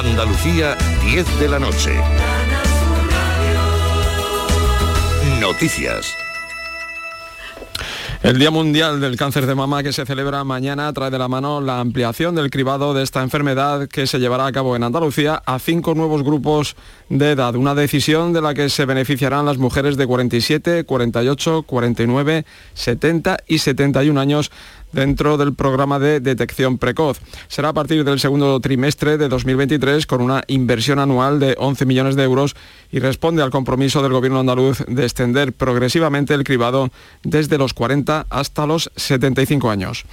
Andalucía, 10 de la noche. Noticias. El Día Mundial del Cáncer de Mama que se celebra mañana trae de la mano la ampliación del cribado de esta enfermedad que se llevará a cabo en Andalucía a cinco nuevos grupos de edad. Una decisión de la que se beneficiarán las mujeres de 47, 48, 49, 70 y 71 años dentro del programa de detección precoz. Será a partir del segundo trimestre de 2023 con una inversión anual de 11 millones de euros y responde al compromiso del Gobierno andaluz de extender progresivamente el cribado desde los 40 hasta los 75 años.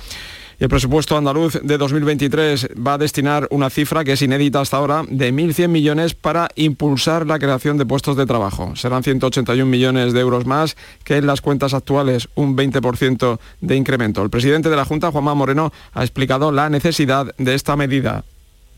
El presupuesto andaluz de 2023 va a destinar una cifra que es inédita hasta ahora de 1.100 millones para impulsar la creación de puestos de trabajo. Serán 181 millones de euros más que en las cuentas actuales, un 20% de incremento. El presidente de la Junta, Juanma Moreno, ha explicado la necesidad de esta medida.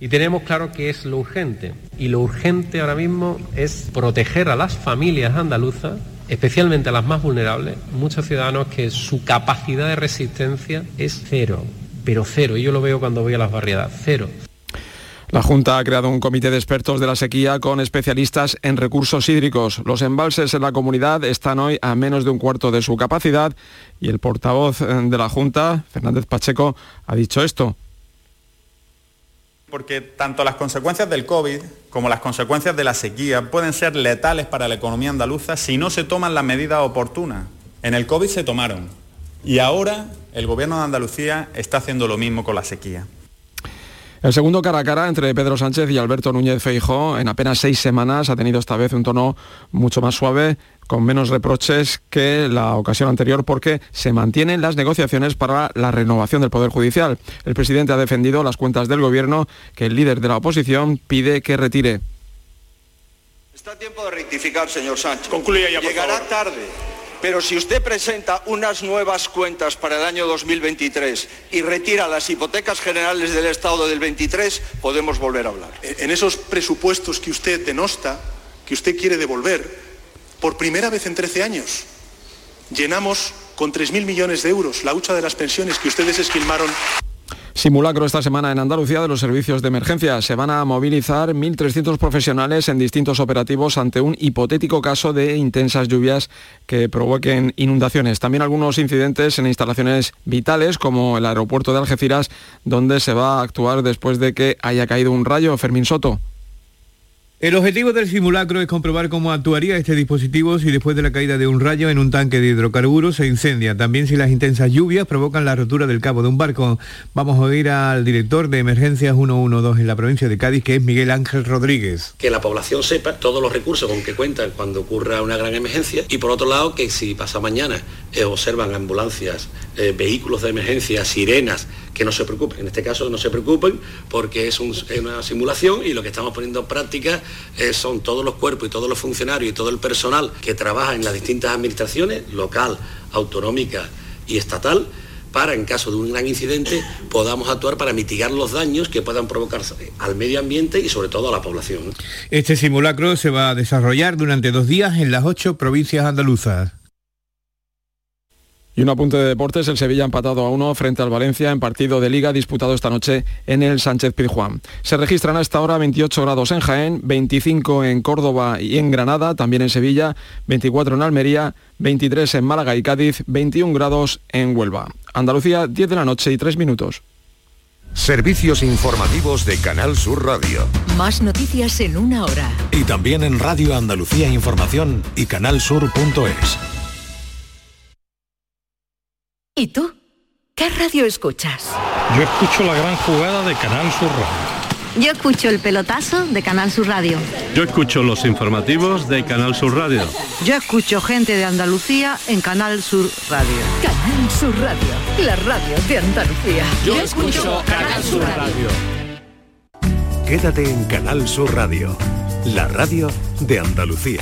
Y tenemos claro que es lo urgente. Y lo urgente ahora mismo es proteger a las familias andaluzas especialmente a las más vulnerables, muchos ciudadanos que su capacidad de resistencia es cero, pero cero, y yo lo veo cuando voy a las barriadas, cero. La Junta ha creado un comité de expertos de la sequía con especialistas en recursos hídricos. Los embalses en la comunidad están hoy a menos de un cuarto de su capacidad y el portavoz de la Junta, Fernández Pacheco, ha dicho esto porque tanto las consecuencias del COVID como las consecuencias de la sequía pueden ser letales para la economía andaluza si no se toman las medidas oportunas. En el COVID se tomaron y ahora el Gobierno de Andalucía está haciendo lo mismo con la sequía. El segundo cara a cara entre Pedro Sánchez y Alberto Núñez Feijó en apenas seis semanas ha tenido esta vez un tono mucho más suave, con menos reproches que la ocasión anterior porque se mantienen las negociaciones para la renovación del Poder Judicial. El presidente ha defendido las cuentas del Gobierno que el líder de la oposición pide que retire. Está tiempo de rectificar, señor Sánchez. Concluya ya, por Llegará favor. tarde. Pero si usted presenta unas nuevas cuentas para el año 2023 y retira las hipotecas generales del Estado del 23, podemos volver a hablar. En esos presupuestos que usted denosta, que usted quiere devolver, por primera vez en 13 años, llenamos con 3.000 millones de euros la hucha de las pensiones que ustedes esquilmaron. Simulacro esta semana en Andalucía de los servicios de emergencia. Se van a movilizar 1.300 profesionales en distintos operativos ante un hipotético caso de intensas lluvias que provoquen inundaciones. También algunos incidentes en instalaciones vitales como el aeropuerto de Algeciras, donde se va a actuar después de que haya caído un rayo. Fermín Soto. El objetivo del simulacro es comprobar cómo actuaría este dispositivo si después de la caída de un rayo en un tanque de hidrocarburos se incendia. También si las intensas lluvias provocan la rotura del cabo de un barco. Vamos a oír al director de emergencias 112 en la provincia de Cádiz, que es Miguel Ángel Rodríguez. Que la población sepa todos los recursos con que cuentan cuando ocurra una gran emergencia y por otro lado que si pasa mañana eh, observan ambulancias, eh, vehículos de emergencia, sirenas, que no se preocupen. En este caso no se preocupen porque es, un- es una simulación y lo que estamos poniendo en práctica eh, son todos los cuerpos y todos los funcionarios y todo el personal que trabaja en las distintas administraciones, local, autonómica y estatal, para en caso de un gran incidente podamos actuar para mitigar los daños que puedan provocarse al medio ambiente y sobre todo a la población. Este simulacro se va a desarrollar durante dos días en las ocho provincias andaluzas. Y un apunte de deportes, el Sevilla ha empatado a uno frente al Valencia en partido de liga disputado esta noche en el Sánchez Pizjuán. Se registran a esta hora 28 grados en Jaén, 25 en Córdoba y en Granada, también en Sevilla, 24 en Almería, 23 en Málaga y Cádiz, 21 grados en Huelva. Andalucía, 10 de la noche y 3 minutos. Servicios informativos de Canal Sur Radio. Más noticias en una hora. Y también en Radio Andalucía Información y canalsur.es. ¿Y tú? ¿Qué radio escuchas? Yo escucho la gran jugada de Canal Sur Radio. Yo escucho el pelotazo de Canal Sur Radio. Yo escucho los informativos de Canal Sur Radio. Yo escucho gente de Andalucía en Canal Sur Radio. Canal Sur Radio, la radio de Andalucía. Yo escucho Canal Sur Radio. Quédate en Canal Sur Radio, la radio de Andalucía.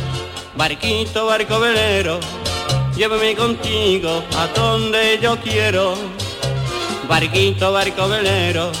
Barquito, barco velero, llévame contigo a donde yo quiero. Barquito, barco velero,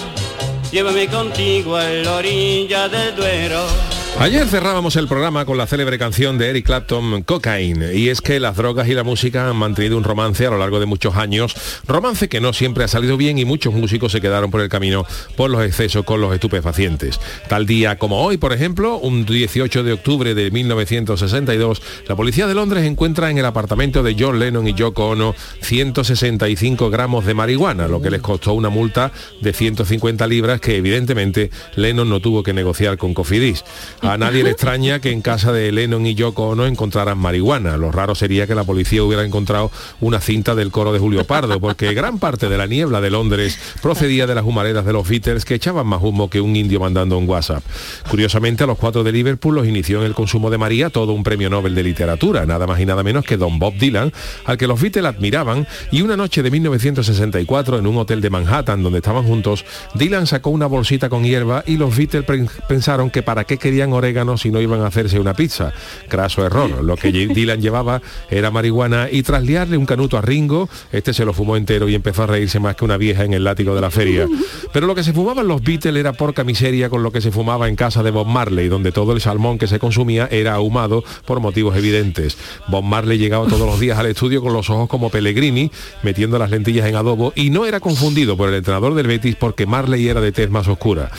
llévame contigo a la orilla del Duero. Ayer cerrábamos el programa con la célebre canción de Eric Clapton, Cocaine, y es que las drogas y la música han mantenido un romance a lo largo de muchos años, romance que no siempre ha salido bien y muchos músicos se quedaron por el camino por los excesos con los estupefacientes. Tal día como hoy, por ejemplo, un 18 de octubre de 1962, la policía de Londres encuentra en el apartamento de John Lennon y Yoko Ono 165 gramos de marihuana, lo que les costó una multa de 150 libras que evidentemente Lennon no tuvo que negociar con Cofidis. A nadie le extraña que en casa de Lennon y Yoko Ono encontraran marihuana. Lo raro sería que la policía hubiera encontrado una cinta del coro de Julio Pardo, porque gran parte de la niebla de Londres procedía de las humaredas de los Beatles que echaban más humo que un indio mandando un WhatsApp. Curiosamente, a los cuatro de Liverpool los inició en el consumo de María todo un premio Nobel de literatura, nada más y nada menos que Don Bob Dylan, al que los Beatles admiraban, y una noche de 1964 en un hotel de Manhattan donde estaban juntos, Dylan sacó una bolsita con hierba y los Beatles pensaron que para qué querían orégano si no iban a hacerse una pizza. Craso error. Lo que Dylan llevaba era marihuana y tras liarle un canuto a Ringo, este se lo fumó entero y empezó a reírse más que una vieja en el látigo de la feria. Pero lo que se fumaban los Beatles era porca miseria con lo que se fumaba en casa de Bob Marley, donde todo el salmón que se consumía era ahumado por motivos evidentes. Bob Marley llegaba todos los días al estudio con los ojos como Pellegrini, metiendo las lentillas en adobo y no era confundido por el entrenador del Betis porque Marley era de tez más oscura.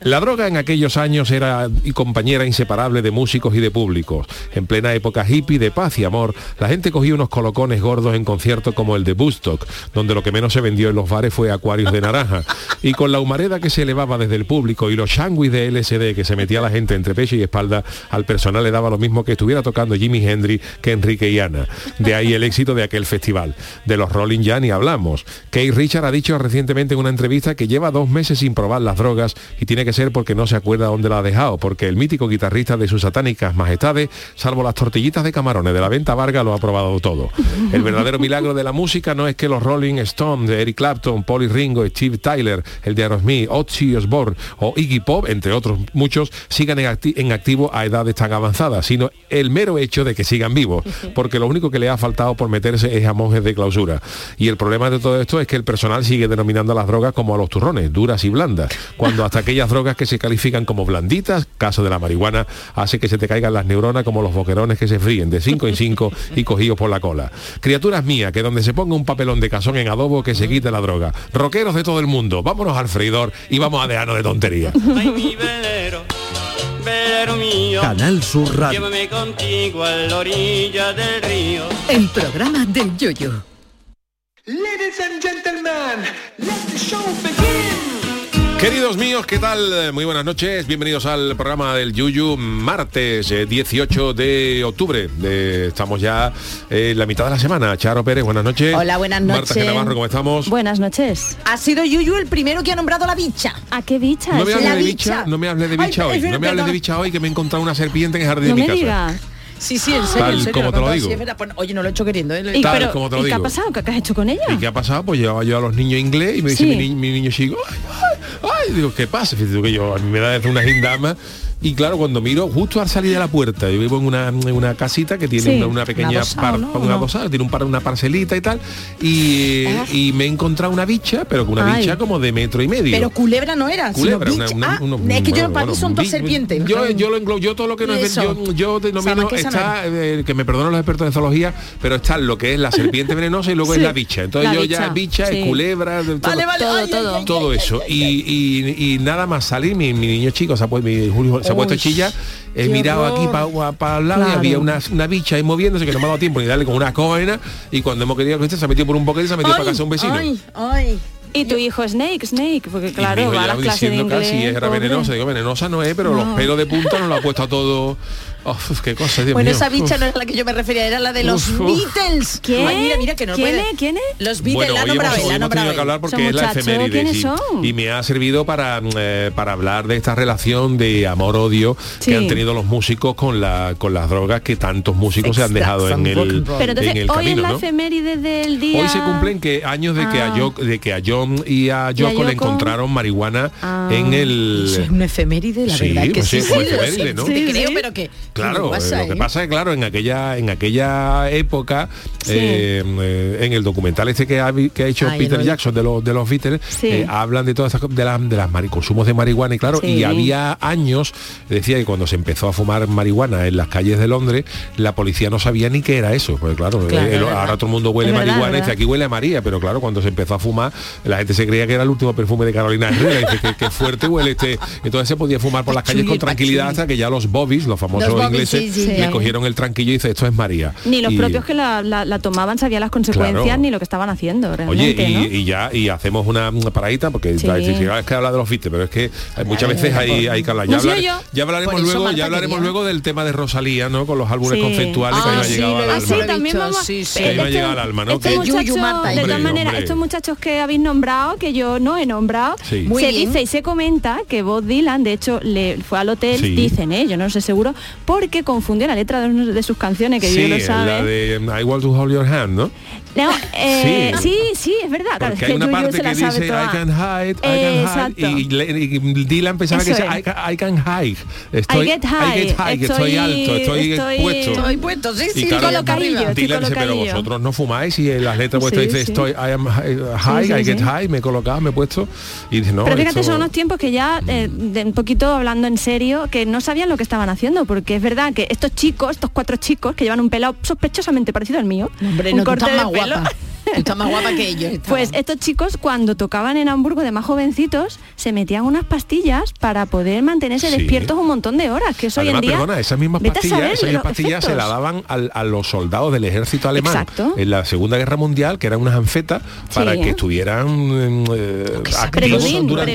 La droga en aquellos años era y compañera inseparable de músicos y de públicos. En plena época hippie de paz y amor, la gente cogía unos colocones gordos en conciertos como el de Bustock, donde lo que menos se vendió en los bares fue acuarios de naranja. Y con la humareda que se elevaba desde el público y los shanguis de LSD que se metía la gente entre pecho y espalda, al personal le daba lo mismo que estuviera tocando Jimi Hendrix que Enrique y Ana. De ahí el éxito de aquel festival. De los Rolling ya ni hablamos. Kate Richard ha dicho recientemente en una entrevista que lleva dos meses sin probar las drogas y tiene que ser porque no se acuerda dónde la ha dejado, porque el mítico guitarrista de sus satánicas majestades, salvo las tortillitas de camarones de la venta Varga, lo ha probado todo. El verdadero milagro de la música no es que los Rolling Stones de Eric Clapton, Polly Ringo, Steve Tyler, el de Aerosmith, Ozzy Osbourne o Iggy Pop, entre otros muchos, sigan en, acti en activo a edades tan avanzadas, sino el mero hecho de que sigan vivos, porque lo único que le ha faltado por meterse es a monjes de clausura. Y el problema de todo esto es que el personal sigue denominando a las drogas como a los turrones, duras y blandas, cuando hasta aquellas drogas que se califican como blanditas, caso de la marihuana, hace que se te caigan las neuronas como los boquerones que se fríen de 5 en 5 y cogidos por la cola. Criaturas mías, que donde se ponga un papelón de cazón en adobo que se quite la droga. Roqueros de todo el mundo, vámonos al freidor y vamos a dejarnos de tontería. Canal Sur Radio. Llévame contigo a la orilla del río. El programa del yoyo. Ladies and gentlemen, let the show begin. Queridos míos, ¿qué tal? Muy buenas noches, bienvenidos al programa del Yuyu, martes eh, 18 de octubre. De- estamos ya en la mitad de la semana. Charo Pérez, buenas noches. Hola, buenas Marta noches. Navarro, ¿cómo estamos? Buenas noches. Ha sido Yuyu el primero que ha nombrado la bicha. ¿A qué bicha? No me hables de bicha, no me hables de Ay, bicha hoy. es verdad, No me hables de bicha hoy que me he encontrado una serpiente en el jardín de mi casa. Sí, sí, en serio, Tal en serio. como te lo digo. sí. Pues, oye, no lo he hecho queriendo. ¿eh? ¿Y, Tal pero- como te lo ¿y qué ha digo. pasado? ¿Qué, qué has hecho con ella? ¿Y qué ha pasado? Pues llevaba yo a los niños inglés y me dice Sí. mi, ni- mi niño chico, ay, digo, ¿qué pasa? Fíjate que yo, a mí me da y claro, cuando miro, justo al salir de la puerta, yo vivo en una, en una casita que tiene una, pequeña una ¿no? tiene un par, una parcelita y tal, y, ah. me he encontrado una bicha, pero con una Ay. bicha como de metro y medio. Pero culebra no era, culebra, sino ah, es que yo para mí son dos serpientes. Yo, yo lo englobo, yo todo lo que no es yo, yo denomino está, eh, que me perdonen los expertos en zoología, pero está lo que es la serpiente venenosa y luego sí. es la bicha. Entonces yo bicha. ya bicha, sí. culebra, todo, todo, eso. Y, nada más salí, mi, mi niño chico, o sea, pues mi Julio se ha puesto chilla, eh, he mirado aquí para pa el lado y había una, una, bicha ahí moviéndose que no me ha dado tiempo ni darle con una coena y cuando hemos querido que se ha metido por un boquete y se ha metido para casa un vecino. Y tu hijo Snake, Snake, porque claro, va a las clases de inglés. Casi, era venenosa, digo, venenosa no es, pero los pelos de punta nos lo ha puesto a todo. Qué cosa, bueno, esa bicha no es la que yo me refería, era la de los Uf, Beatles. Mira, mira, que no ¿Quién, puede. ¿Quién es? Los Beatles, bueno, la hoy hemos, hoy hemos tenido que hablar porque es la efeméride. Y, me ha servido para, mm, eh, para hablar de esta relación de amor-odio que han tenido los músicos con, la, con las drogas que tantos músicos se han dejado en el, hoy camino. Hoy se cumplen que años de, que, a Yo, de que a John y a Yoko, le encontraron marihuana en el... Es una efeméride, la verdad. Que pues sí, sí, creo, pero que Claro, eh, lo que pasa es claro, en aquella, en aquella época, eh, en el documental este que ha, que ha hecho Peter Jackson de los de los Beatles, eh, hablan de todas estas de las de las consumos de marihuana y claro, y había años, decía que cuando se empezó a fumar marihuana en las calles de Londres, la policía no sabía ni qué era eso. Porque claro, ahora todo el mundo huele marihuana, verdad. dice aquí huele a María, pero claro, cuando se empezó a fumar, la gente se creía que era el último perfume de Carolina Herrera, dice que, fuerte huele este. Entonces se podía fumar por las calles con tranquilidad hasta que ya los bobbies, los famosos los ingleses sí, sí, le cogieron el tranquillo y dice esto es María. Ni los y... propios que la, tomaban sabían las consecuencias ni lo que estaban haciendo. Oye, y, ya y hacemos una, una paradita porque la es que habla de los fites, pero es que muchas veces hay, hay que. Ya, hablaremos luego, ya hablaremos luego del tema de Rosalía, ¿no? Con los álbumes conceptuales ah, que iba a llegar al alma, de todas maneras, estos muchachos que habéis nombrado, que yo no he nombrado, se dice y se comenta que Bob Dylan, de hecho, le fue al hotel, dicen, ¿eh? yo no sé seguro, porque confundió la letra de, de sus canciones, que sí, yo lo sabe. la de um, I Want to Hold Your Hand, ¿no? No, eh, sí. sí. sí, es verdad. Porque claro, hay que una parte Yu que dice I can hide, I can hide. Y, y, Dylan pensaba Eso que decía I can, I can, hide. Estoy, I get high. I get high, estoy, estoy alto, estoy, estoy, puesto. Estoy puesto, sí, sí. Y claro, Dylan dice, pero vosotros no fumáis y las letras vuestras sí, dice sí. estoy I am high, I get high, me he colocado, me he puesto. Y dice, no. Pero fíjate, esto... son unos tiempos que ya, eh, de, un poquito hablando en serio, que no sabían lo que estaban haciendo, porque es verdad que estos chicos, estos cuatro chicos que llevan un pelado sospechosamente parecido al mío, un no, corte de pelo, Está más guapa que ellos. Pues estos chicos cuando tocaban en Hamburgo de más jovencitos se metían unas pastillas para poder mantenerse despiertos un montón de horas, que eso Además, hoy en día... Esas mismas pastillas, esas mismas pastillas se las daban al, a los soldados del ejército alemán en la Segunda Guerra Mundial, que eran unas anfetas para que estuvieran em, eh, activos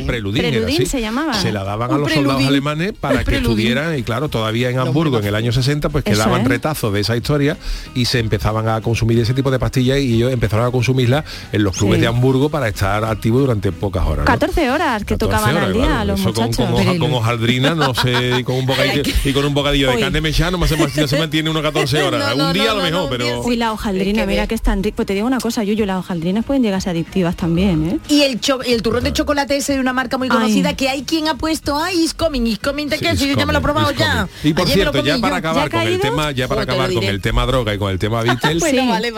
preludín, se llamaba. Se la daban a los soldados alemanes para que estuvieran, y claro, todavía en Hamburgo en el año 60 pues quedaban retazos de esa historia y se empezaban a consumir ese tipo de pastillas y ellos empezaron a consumirla en los clubes de Hamburgo para estar activo durante pocas horas. ¿no? 14 horas que 14 tocaban al día claro. los Eso muchachos. Con, con, hojaldrina, no sé, y con un bocadillo, y con un bocadillo de carne mechada, no, no se mantiene unas 14 horas. Un día a lo mejor, pero... Uy, la hojaldrina, mira que es tan rico. Pues te digo una cosa, Yuyu, las hojaldrinas pueden llegar a ser adictivas también. ¿eh? Y el, cho el turrón de chocolate ese de una marca muy conocida que hay quien ha puesto, ay, is coming, is coming, de sí, que si yo ya me lo he probado ya. Y por cierto, ya para acabar con el tema, ya para acabar con el tema droga y con el tema Beatles,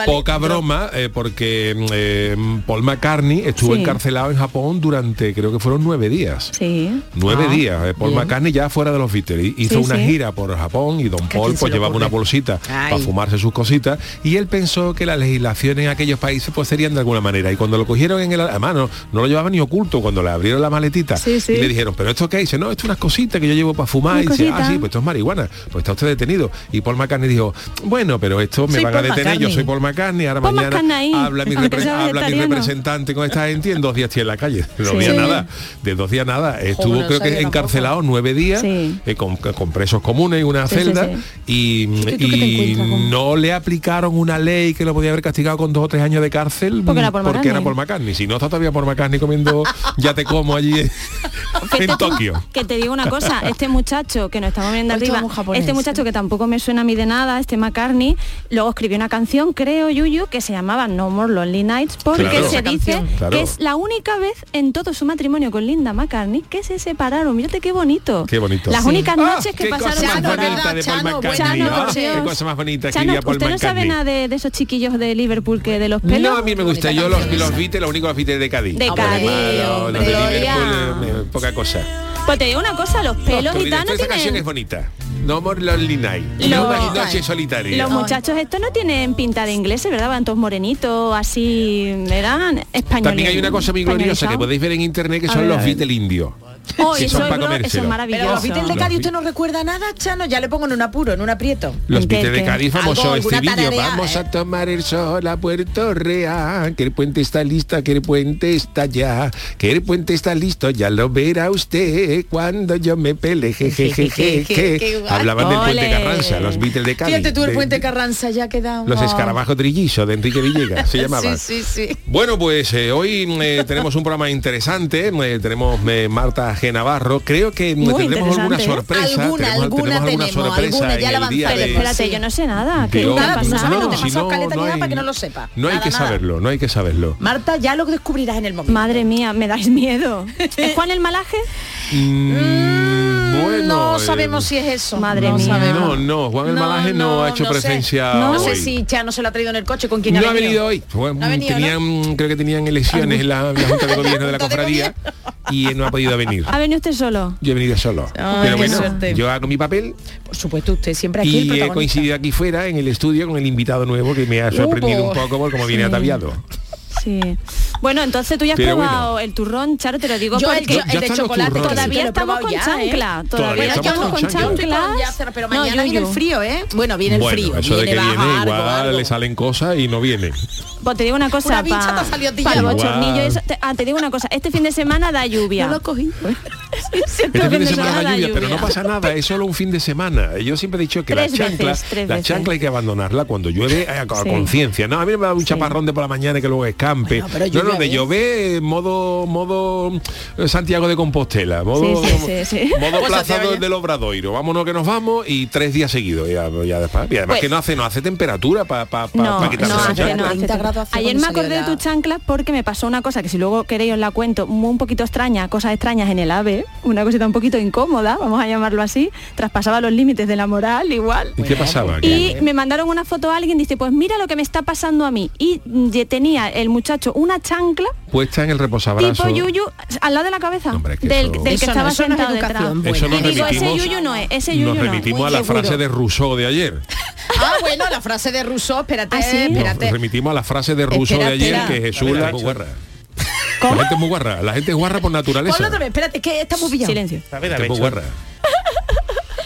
poca broma, eh, porque porque mm, eh, Paul McCartney estuvo encarcelado en Japón durante creo que fueron nueve días. Nueve días. Eh, Paul. McCartney ya fuera de los Beatles. Hizo una gira por Japón y Don Paul pues llevaba una bolsita para fumarse sus cositas y él pensó que las legislaciones en aquellos países pues serían de alguna manera. Y cuando lo cogieron en el... Además, no, no lo llevaban ni oculto cuando le abrieron la maletita y le dijeron, pero esto qué? Dice, no, esto es unas cositas que yo llevo para fumar. Y dice, ah, sí, pues esto es marihuana. Pues está usted detenido. Y Paul McCartney dijo, bueno, pero esto me soy van a detener, yo soy Paul McCartney, ahora mañana... McCartney habla mi, representante con esta gente en dos días tiene en la calle. Dos sí. nada. De dos días nada. Estuvo creo que encarcelado nueve días eh, con, presos comunes en una celda y, no le aplicaron una ley que lo podía haber castigado con dos o tres años de cárcel porque era por, porque era McCartney. Si no está todavía por McCartney comiendo ya te como allí en, Tokio. Que te digo una cosa, este muchacho que nos estamos viendo arriba, este muchacho que tampoco me suena a mí de nada, este McCartney, luego escribió una canción, creo, Yuyu, que se llamaba No More Lonely Nights porque Claro. se dice. Claro. que es la única vez en todo su matrimonio con Linda McCartney que se separaron. Mírate qué bonito. Qué bonito. Las Sí. únicas Ah, noches que qué pasaron enamorados. bonita de Paul. Chano, Ah, por qué cosa más bonita Chano, escribía Paul ¿usted no sabe nada de, de esos chiquillos de Liverpool que de los pelos? No, a mí me gusta. Yo los, los Beatles, lo único los Beatles de Cádiz. De Los Cádiz, los- los de. Liverpool, eh, poca cosa. Pues te digo una cosa, los pelos dirás, gitanos "Esta canción tienen... es bonita. No More Lonely Night. Los- No Noche solitaria. Los muchachos estos no tienen pinta de ingleses, ¿verdad? Van todos morenitos, así, eran españoles. También hay una cosa muy gloriosa que podéis ver en internet que A son ver, los a ver. Beatles indios. Oh, eso son es para eso es maravilloso. Pero los Beatles de Cádiz. ¿usted no recuerda nada, Chano? Ya le pongo en un apuro, en un aprieto. Los ¿Qué, Beatles de? Cádiz, famoso estribillo. tararea, Vamos ¿eh? a tomar el sol a Puerto Real. Que el puente está listo, que el puente está ya. Que el puente está listo, ya lo verá usted cuando yo me pele. Je, je, je, je, je. Qué guay. Hablaban del puente. Carranza, los Beatles de Cádiz. Fíjate tú, el puente Carranza ya ha quedado. Los escarabajos trillizos de Enrique Villegas, se llamaban. Sí, sí, sí. Bueno, pues eh, hoy eh, tenemos un programa interesante. eh, tenemos eh, Marta G. Navarro. Creo que Muy tendremos alguna ¿eh? sorpresa. Alguna, tenemos, alguna tenemos alguna tenemos, sorpresa alguna, ya en la el día de... Espérate, yo no sé nada. ¿Qué a Nada, no no te Si pasó no, no ni nada hay- para que no lo sepa. No hay Nada, que nada. saberlo, no hay que saberlo. Marta, ya lo descubrirás en el momento. Madre mía, me dais miedo. ¿Es Juan el malaje? Mm, bueno, no eh, sabemos si es eso. Madre no mía. sabemos. No, no, Juan el Malaje no, ha hecho no sé. presencia No, hoy. sé si Chano se lo ha traído en el coche con quien no ha ha venido hoy. Bueno, No ha venido, tenían, creo que tenían elecciones en la, la Junta de Gobierno de la cofradía y no ha podido venir. ¿Ha venido usted solo? Yo he venido solo. Ay, Pero bueno, suerte. yo hago mi papel Por supuesto, usted siempre aquí el y he coincidido aquí fuera en el estudio con el invitado nuevo que me ha sorprendido Uh, un poco por cómo viene sí. ataviado. Sí. Bueno, entonces tú ya has Pero probado el turrón, Charo, te lo digo Yo el, porque yo- el de chocolate turrones. todavía sí estamos con ya, ¿eh? chancla. Todavía Todavía estamos con chancla. Pero- pero No, mañana viene el frío, ¿eh? Bueno, viene el bueno, frío. eso de que baja viene, algo, igual algo. le salen cosas y no viene. Pues te digo una cosa, para te ha salido a ti el bochornillo. Eso- te, ah, te digo una cosa, este fin de semana da lluvia. No lo cogí. Este fin de semana la lluvia, pero no pasa nada, es solo un fin de semana. Yo siempre he dicho que Tres la chancla, veces, la veces. chancla hay que abandonarla cuando llueve eh, a, a Sí. conciencia. No, a mí me da un Sí. chaparrón de por la mañana que luego escampe. Bueno, pero no, no, de bien. llover modo modo eh, Santiago de Compostela, modo, Sí, sí, sí, sí. modo Pues plaza del- del Obradoiro. Vámonos que nos vamos y tres días seguidos. Ya, ya después. Y además Pues- que no hace, no hace temperatura para pa, pa, No, pa quitarse no la chancla. no hace. 30 grados hace Ayer me acordé de tu chancla porque me pasó una cosa que si luego queréis os la cuento, muy un poquito extraña, cosas extrañas en el AVE, una cosita un poquito incómoda, vamos a llamarlo así, traspasaba los límites de la moral igual. ¿Y qué pasaba? Y me mandaron una foto a alguien, dice, pues mira lo que me está pasando a mí. Y mm, tenía el muchacho una chancla Puesta en el reposabrazos. tipo yuyu al lado de la cabeza Hombre, que del, eso- del Eso que no, estaba eso no es sentado detrás. educación buena. Eso Y nos digo, ese yuyu no es, ese yuyu nos no. remitimos Muy a la seguro. frase de Rousseau de ayer. Ah, bueno, la frase de Rousseau, espérate, ¿Ah, sí? Nos remitimos a la frase de Rousseau Espera, de ayer espera. que Jesús la, muy La gente es muy guarra, la gente es guarra por naturaleza. Ponlo otra vez, espérate, que está muy pillado. Silencio. A ver, La a gente ver, es muy guarra.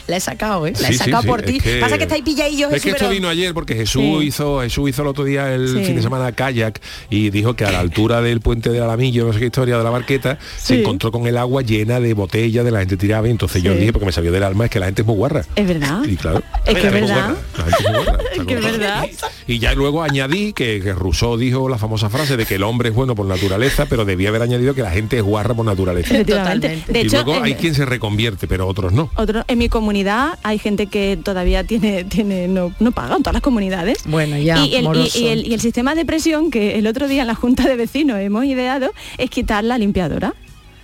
La he sacado, ¿eh? La he sí, sacado sí, por ti. que- Pasa que estáis pilladillos, Es que esto pero- vino ayer porque Jesús hizo Jesús hizo el otro día el fin de semana kayak y dijo que a la altura del puente del Alamillo, no sé qué historia de la barqueta, se encontró con el agua llena de botellas de la gente tiraba y entonces yo dije porque me salió del alma es que la gente es muy guarra. Es verdad. Y claro. Es que es verdad. es verdad. Y ya luego añadí que, que Rousseau dijo la famosa frase de que el hombre es bueno por naturaleza, pero debía haber añadido que la gente es guarra por naturaleza. Totalmente. De y hecho, luego hay en- quien se reconvierte, pero otros no. otro, en mi comunidad hay gente que todavía tiene, tiene no, no pagan todas las comunidades. Bueno, ya, y el, y- el- y el sistema de presión que el otro día en la Junta de Vecinos hemos ideado es quitar la limpiadora.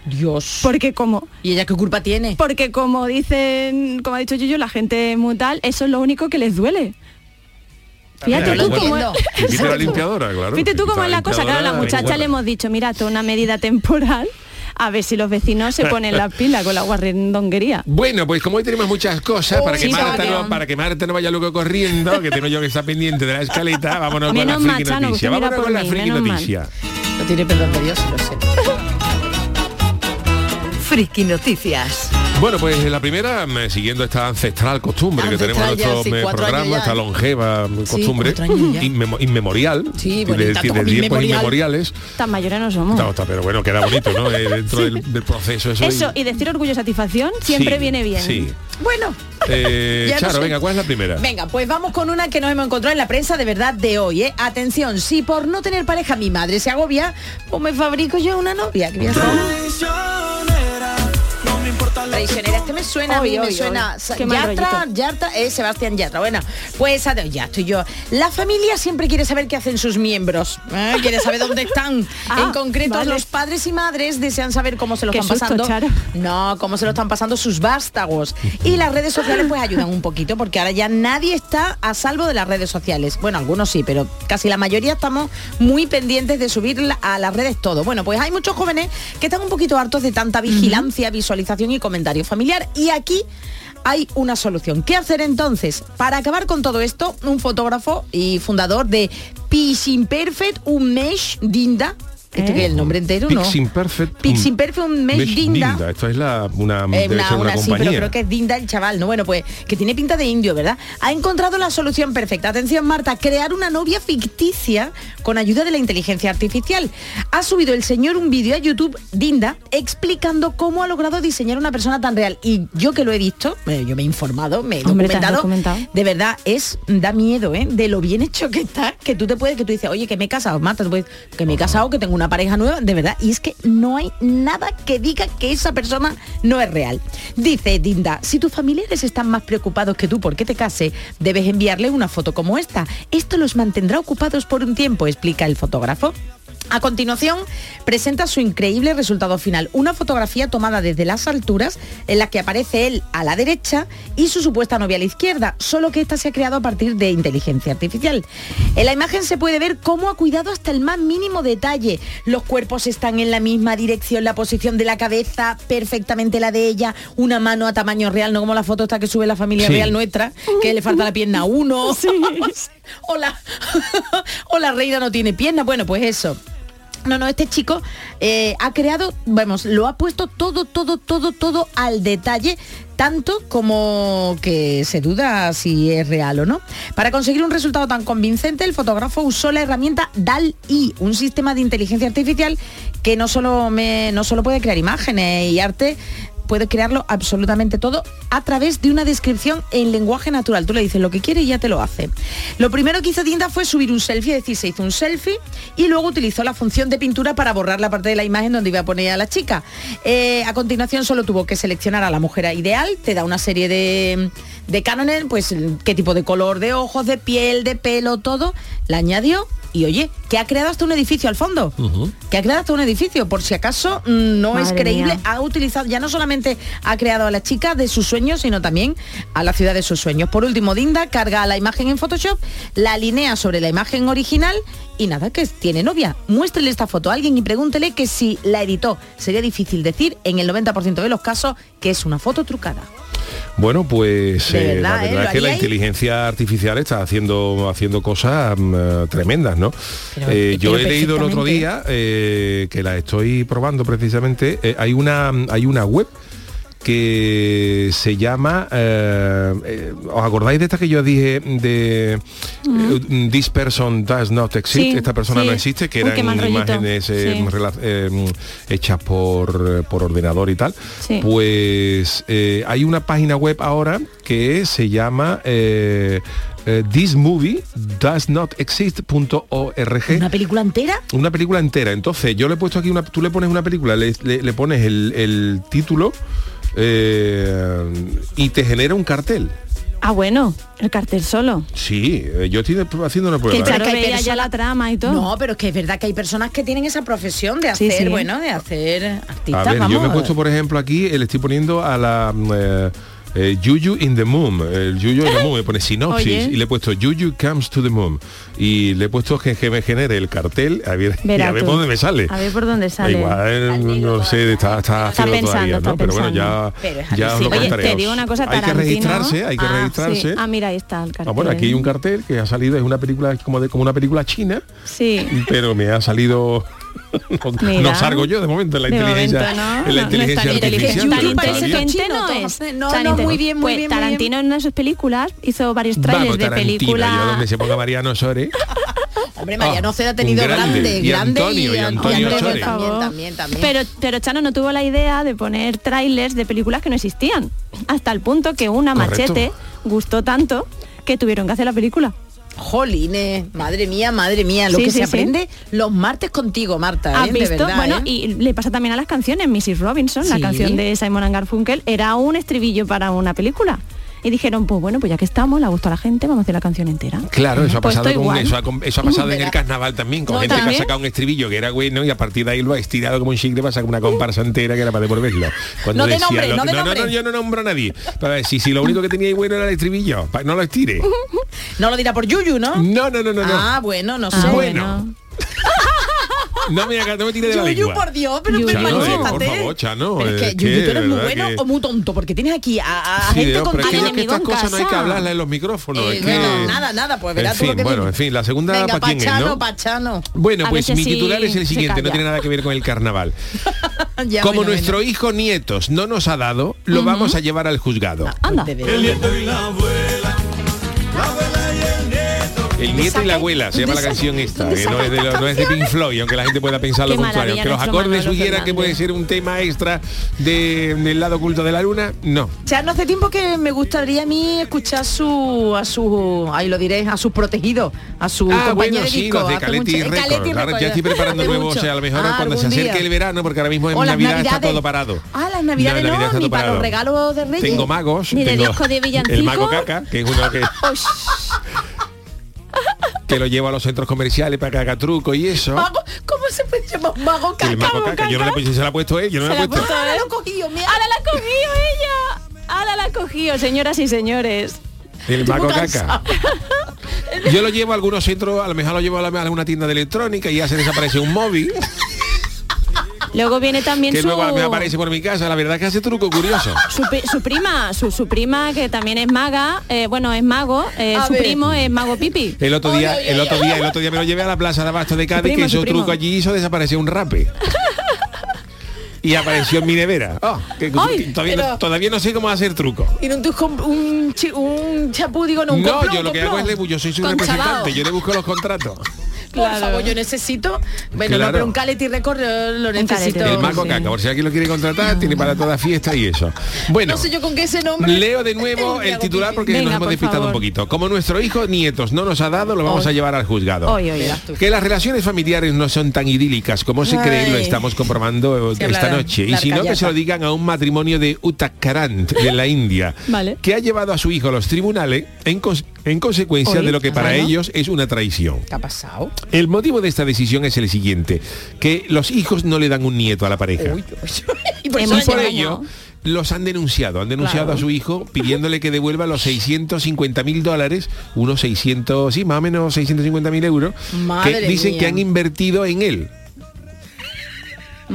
Dios. Porque como ¿Y ella qué culpa tiene? porque como dicen, como ha dicho Yuyu, la gente es muy tal, eso es lo único que les duele. Fíjate tú cómo quite la limpiadora, claro. Fíjate tú cómo es la cosa, claro, a la muchacha le hemos dicho, mira, esto es una medida temporal, a ver si los vecinos se ponen la pila con la guarrendonguería. Bueno, pues como hoy tenemos muchas cosas, para, que sí, Marta no, para que Marta no vaya luego corriendo, que tengo yo que estar pendiente de la escaleta, vámonos con la Menos mal, friki Chano, noticia. Vámonos con la friki menos mal. noticia. No tiene perdón de Dios, lo sé. Friki Noticias. Bueno, pues la primera, mm, siguiendo esta ancestral costumbre que tenemos en nuestro sí, eh, programa, esta ¿eh? longeva mm, Sí, costumbre, inmemorial, Sí, de, bonita, de como tiempos inmemorial. inmemoriales. Tan mayores no somos. Está, pero bueno, queda bonito, ¿no? Eh, dentro del, del proceso eso. Eso, y decir orgullo y satisfacción siempre Sí, viene bien. Sí. Bueno. Eh, no Charo, sé. venga, ¿cuál es la primera? Venga, pues vamos con una que nos hemos encontrado en la prensa de verdad de hoy, ¿eh? Atención, si por no tener pareja mi madre se agobia, pues me fabrico yo una novia. que voy a hacer. Traicionera Este me suena, a mí me suena. mal Yatra. Yatra, eh, Sebastián Yatra. Bueno, pues ade- ya estoy yo. La familia siempre quiere saber qué hacen sus miembros. ¿eh? Quiere saber dónde están. Ah, en concreto, vale. los padres y madres desean saber cómo se lo Qué están susto, pasando. Charo. No, cómo se lo están pasando sus vástagos. Y las redes sociales pues ayudan un poquito, porque ahora ya nadie está a salvo de las redes sociales. Bueno, algunos sí, pero casi la mayoría estamos muy pendientes de subir a las redes todo. Bueno, pues hay muchos jóvenes que están un poquito hartos de tanta vigilancia, visualización y comentario Y aquí hay una solución. ¿Qué hacer entonces? Para acabar con todo esto, un fotógrafo y fundador de Piximperfect Umesh Dinda, ¿esto ¿Eh? que es el nombre entero? no. Piximperfect. Piximperfect Umesh Mesh Dinda. Esto es la, una, Eh, debe una- ser una, una sí, compañía. pero creo que es Dinda el chaval, ¿no? Bueno, pues que tiene pinta de indio, ¿verdad? Ha encontrado la solución perfecta. Atención, Marta, crear una novia ficticia con ayuda de la inteligencia artificial. Ha subido el señor un vídeo a YouTube, Dinda, explicando cómo ha logrado diseñar una persona tan real. Y yo que lo he visto, eh, yo me he informado, me he Hombre, documentado, documentado. de verdad es, da miedo, ¿eh? De lo bien hecho que está, que tú te puedes, que tú dices, oye, que me he casado, Marta, tú puedes, que me he casado, que tengo una pareja nueva, de verdad, y es que no hay nada que diga que esa persona no es real. Dice Dinda, si tus familiares están más preocupados que tú porque te case, debes enviarle una foto como esta. Esto los mantendrá ocupados por un tiempo, explica el fotógrafo. A continuación, presenta su increíble resultado final, una fotografía tomada desde las alturas en la que aparece él a la derecha y su supuesta novia a la izquierda, solo que esta se ha creado a partir de inteligencia artificial. En la imagen se puede ver cómo ha cuidado hasta el más mínimo detalle. Los cuerpos están en la misma dirección, la posición de la cabeza perfectamente la de ella, una mano a tamaño real, no como la foto esta que sube la familia Sí. real nuestra, que le falta la pierna a uno. o, la, o la reina no tiene pierna. Bueno, pues eso. No, no, este chico eh, ha creado, vamos, lo ha puesto todo, todo, todo, todo al detalle, tanto como que se duda si es real o no. Para conseguir un resultado tan convincente, el fotógrafo usó la herramienta DAL-I, un sistema de inteligencia artificial que no solo, no solo puede crear imágenes y arte, puede crearlo absolutamente todo a través de una descripción en lenguaje natural. Tú le dices lo que quiere y ya te lo hace. Lo primero que hizo Dinda fue subir un selfie, es decir, se hizo un selfie y luego utilizó la función de pintura para borrar la parte de la imagen donde iba a poner a la chica. Eh, a continuación solo tuvo que seleccionar a la mujer ideal, te da una serie de, de cánones, pues qué tipo de color de ojos, de piel, de pelo, todo, la añadió y oye, que ha creado hasta un edificio al fondo que ha creado hasta un edificio, por si acaso mm, no es creíble, mía. ha utilizado, ya no solamente ha creado a la chica de sus sueños, sino también a la ciudad de sus sueños. Por último, Dinda carga la imagen en Photoshop, la alinea sobre la imagen original y nada, que tiene novia. Muéstrele esta foto a alguien y pregúntele que si la editó. Sería difícil decir en el 90% de los casos que es una foto trucada. Bueno, pues eh, verdad, la ¿eh? verdad ¿Lo es que la inteligencia artificial está haciendo haciendo cosas mm, eh, tremendas, ¿no? Pero- Eh, yo he leído el otro día eh, que la estoy probando precisamente. eh, hay una hay una web que se llama eh, eh, ¿os acordáis de esta que yo dije de eh, this person does not exist Sí, esta persona sí. no existe que Uy, eran imágenes eh, Sí. eh, hechas por, por ordenador y tal Sí. pues eh, hay una página web ahora que se llama eh, this movie does not exist.org ¿Una película entera? una película entera entonces yo le he puesto aquí una tú le pones una película le, le- le pones el, el título eh, y te genera un cartel Ah, bueno, el cartel solo. sí eh, yo estoy haciendo una Que prueba claro, que hay veía ya la trama y todo. No, pero es que es verdad que hay personas que tienen esa profesión de hacer, sí. bueno, de hacer artistas, A ver, vamos. yo me he puesto, por ejemplo, aquí, eh, le estoy poniendo a la mm, eh, eh, Yuyu in the Moon. El Yuyu in the Moon me pone sinopsis Oye. y le he puesto Yuyu comes to the moon. Y le he puesto que, que me genere el cartel, a ver, y a ver por dónde me sale. A ver por dónde sale. Igual, eh, no sé, está, está, Está pensando, todavía, está ¿no? Pero bueno, ya, Pero ya os lo. Oye, contaré. te digo una cosa, Hay que registrarse, hay que Ah, registrarse. sí. Ah, mira, ahí está el cartel. Ah, bueno, aquí hay un cartel que ha salido, es una película como de como una película china, Sí. pero me ha salido no, Mira. no salgo yo de momento en la De inteligencia momento, ¿no? en la No, no es inteligencia tan inteligente. artificial Tan pero todavía- inteligente no es. no, Tan no, inte- muy bien, muy pues bien, Tarantino en una de sus películas hizo varios trailers Vamos, de películas. yo donde se ponga Mariano Sore. Hombre, Mariano Ah, ha tenido grande. grande, Y grande Antonio, y Antonio Andrés Chore. también, también, también. Pero, pero Chano no tuvo la idea de poner trailers de películas que no existían. Hasta el punto que una Correcto. machete gustó tanto que tuvieron que hacer la película. Jolines, madre mía, madre mía, lo Sí, que sí, se sí. aprende los martes contigo, Marta, ¿Has ¿eh? De verdad, bueno, ¿eh? y le pasa también a las canciones. Mrs. Robinson, la canción de Simon and Garfunkel, era un estribillo para una película. Y dijeron, pues bueno, pues ya que estamos, le gustó a la gente, vamos a hacer la canción entera. Claro, eso ha Pues pasado, esto con, igual. eso ha, con- eso ha pasado en el carnaval también, con No, gente que ha sacado un estribillo que era bueno y a partir de ahí lo ha estirado como un chicle para sacar una comparsa entera que era para devolverlo. No de nombre, lo- no de no, no, yo no nombro a nadie. Para ver, si, si lo único que tenía ahí bueno era el estribillo, no lo estire. No lo dirá por Yuyu, ¿no? No, no, no, no. no. Ah, bueno, no sé. Ah, bueno. No me, haga- no me tire de la Yuyu, lengua. por Dios, pero Yuyu. Chano, eh, por favor, Chano. Pero es eh, que Yuyu, tú eres de muy bueno que- o muy tonto, porque tienes aquí a, a Sí, gente Dios, con pero es que, estas cosas no hay que hablarlas en los micrófonos. Eh, es que- bueno, nada, nada, pues verás en tú lo fin, que bueno, en fin, la segunda Venga, para quién es, Pachano, ¿no? Pachano. Bueno, pues mi titular es el siguiente, no tiene nada que ver con el carnaval. Ya, Como bueno, nuestro bueno. hijo nietos no nos ha dado, lo vamos a llevar al juzgado. Anda. De verdad. El nieto y la abuela, se llama la canción esta, que no es, de lo- no es de Pink Floyd, aunque la gente pueda pensar lo Qué contrario. Aunque los acordes sugieran que puede ser un tema extra de- del lado oculto de la luna, no. Ya no hace tiempo que me gustaría a mí escuchar su, a su, ahí lo diré, a sus protegidos, a su Ah, compañía bueno, de sí, disco. los de hace Caletti mucho- Records. Caletti Ahora ya estoy preparando nuevos, o sea, a lo mejor Ah, cuando se acerque día. el verano, porque ahora mismo en Navidad está Navidades. todo parado. Ah, las navidades Navidad no, está ni todo para los regalos de Reyes. Tengo magos, Ni de disco de el villancico. mago caca, que es uno que, que lo llevo a los centros comerciales para que haga truco y eso. Mago, ¿Cómo se puede llamar mago caca? el mago caca, yo no le he puesto, se la ha puesto él, yo no Se le he la ha puesto. Ahora lo he cogido, mira. ¡Ahora la ha cogido ella! ¡Ahora la ha cogido, señoras y señores! El mago caca. Yo lo llevo a algunos centros, a lo mejor lo llevo a la- a alguna tienda de electrónica y ya se desaparece un móvil, Luego viene también que su... luego me aparece por mi casa. La verdad es que hace truco curioso. Su, pri- su prima, su, su prima que también es maga, eh, bueno, es mago, eh, su ver. primo es mago pipi. El otro día, el otro día, el otro día me lo llevé a la plaza de abasto de Cádiz, primo, que su hizo truco allí hizo desapareció un rape. y apareció en mi nevera. Oh, que- que Ay, todavía, no, todavía no sé cómo hacer truco. Y no, un, un chapú, digo, no, un No, yo lo que hago es le, yo soy su representante, yo le busco los contratos. Por Claro. favor, yo necesito. Bueno, Claro. no, pero un Caletti Record lo necesito. El mago sí. caca, por si alguien lo quiere contratar, tiene para toda fiesta y eso. Bueno. No sé yo con qué ese nombre. Leo de nuevo el titular porque Venga, nos hemos por despistado un poquito. Como nuestro hijo nietos no nos ha dado, lo vamos Hoy. a llevar al juzgado. Hoy, hoy, Que las relaciones familiares no son tan idílicas como se cree, lo estamos comprobando esta noche. Y si no, que se lo digan a un matrimonio de Uttarakhand, de la India, Vale. que ha llevado a su hijo a los tribunales en, en consecuencia Hoy, de lo que para bueno. ellos es una traición. ¿Qué ha pasado? El motivo de esta decisión es el siguiente, que los hijos no le dan un nieto a la pareja. Uy, y por eso ello los han denunciado, han denunciado Claro. a su hijo pidiéndole que devuelva los 650 mil dólares, unos 600, sí, más o menos 650 mil euros, Madre que dicen mía. que han invertido en él.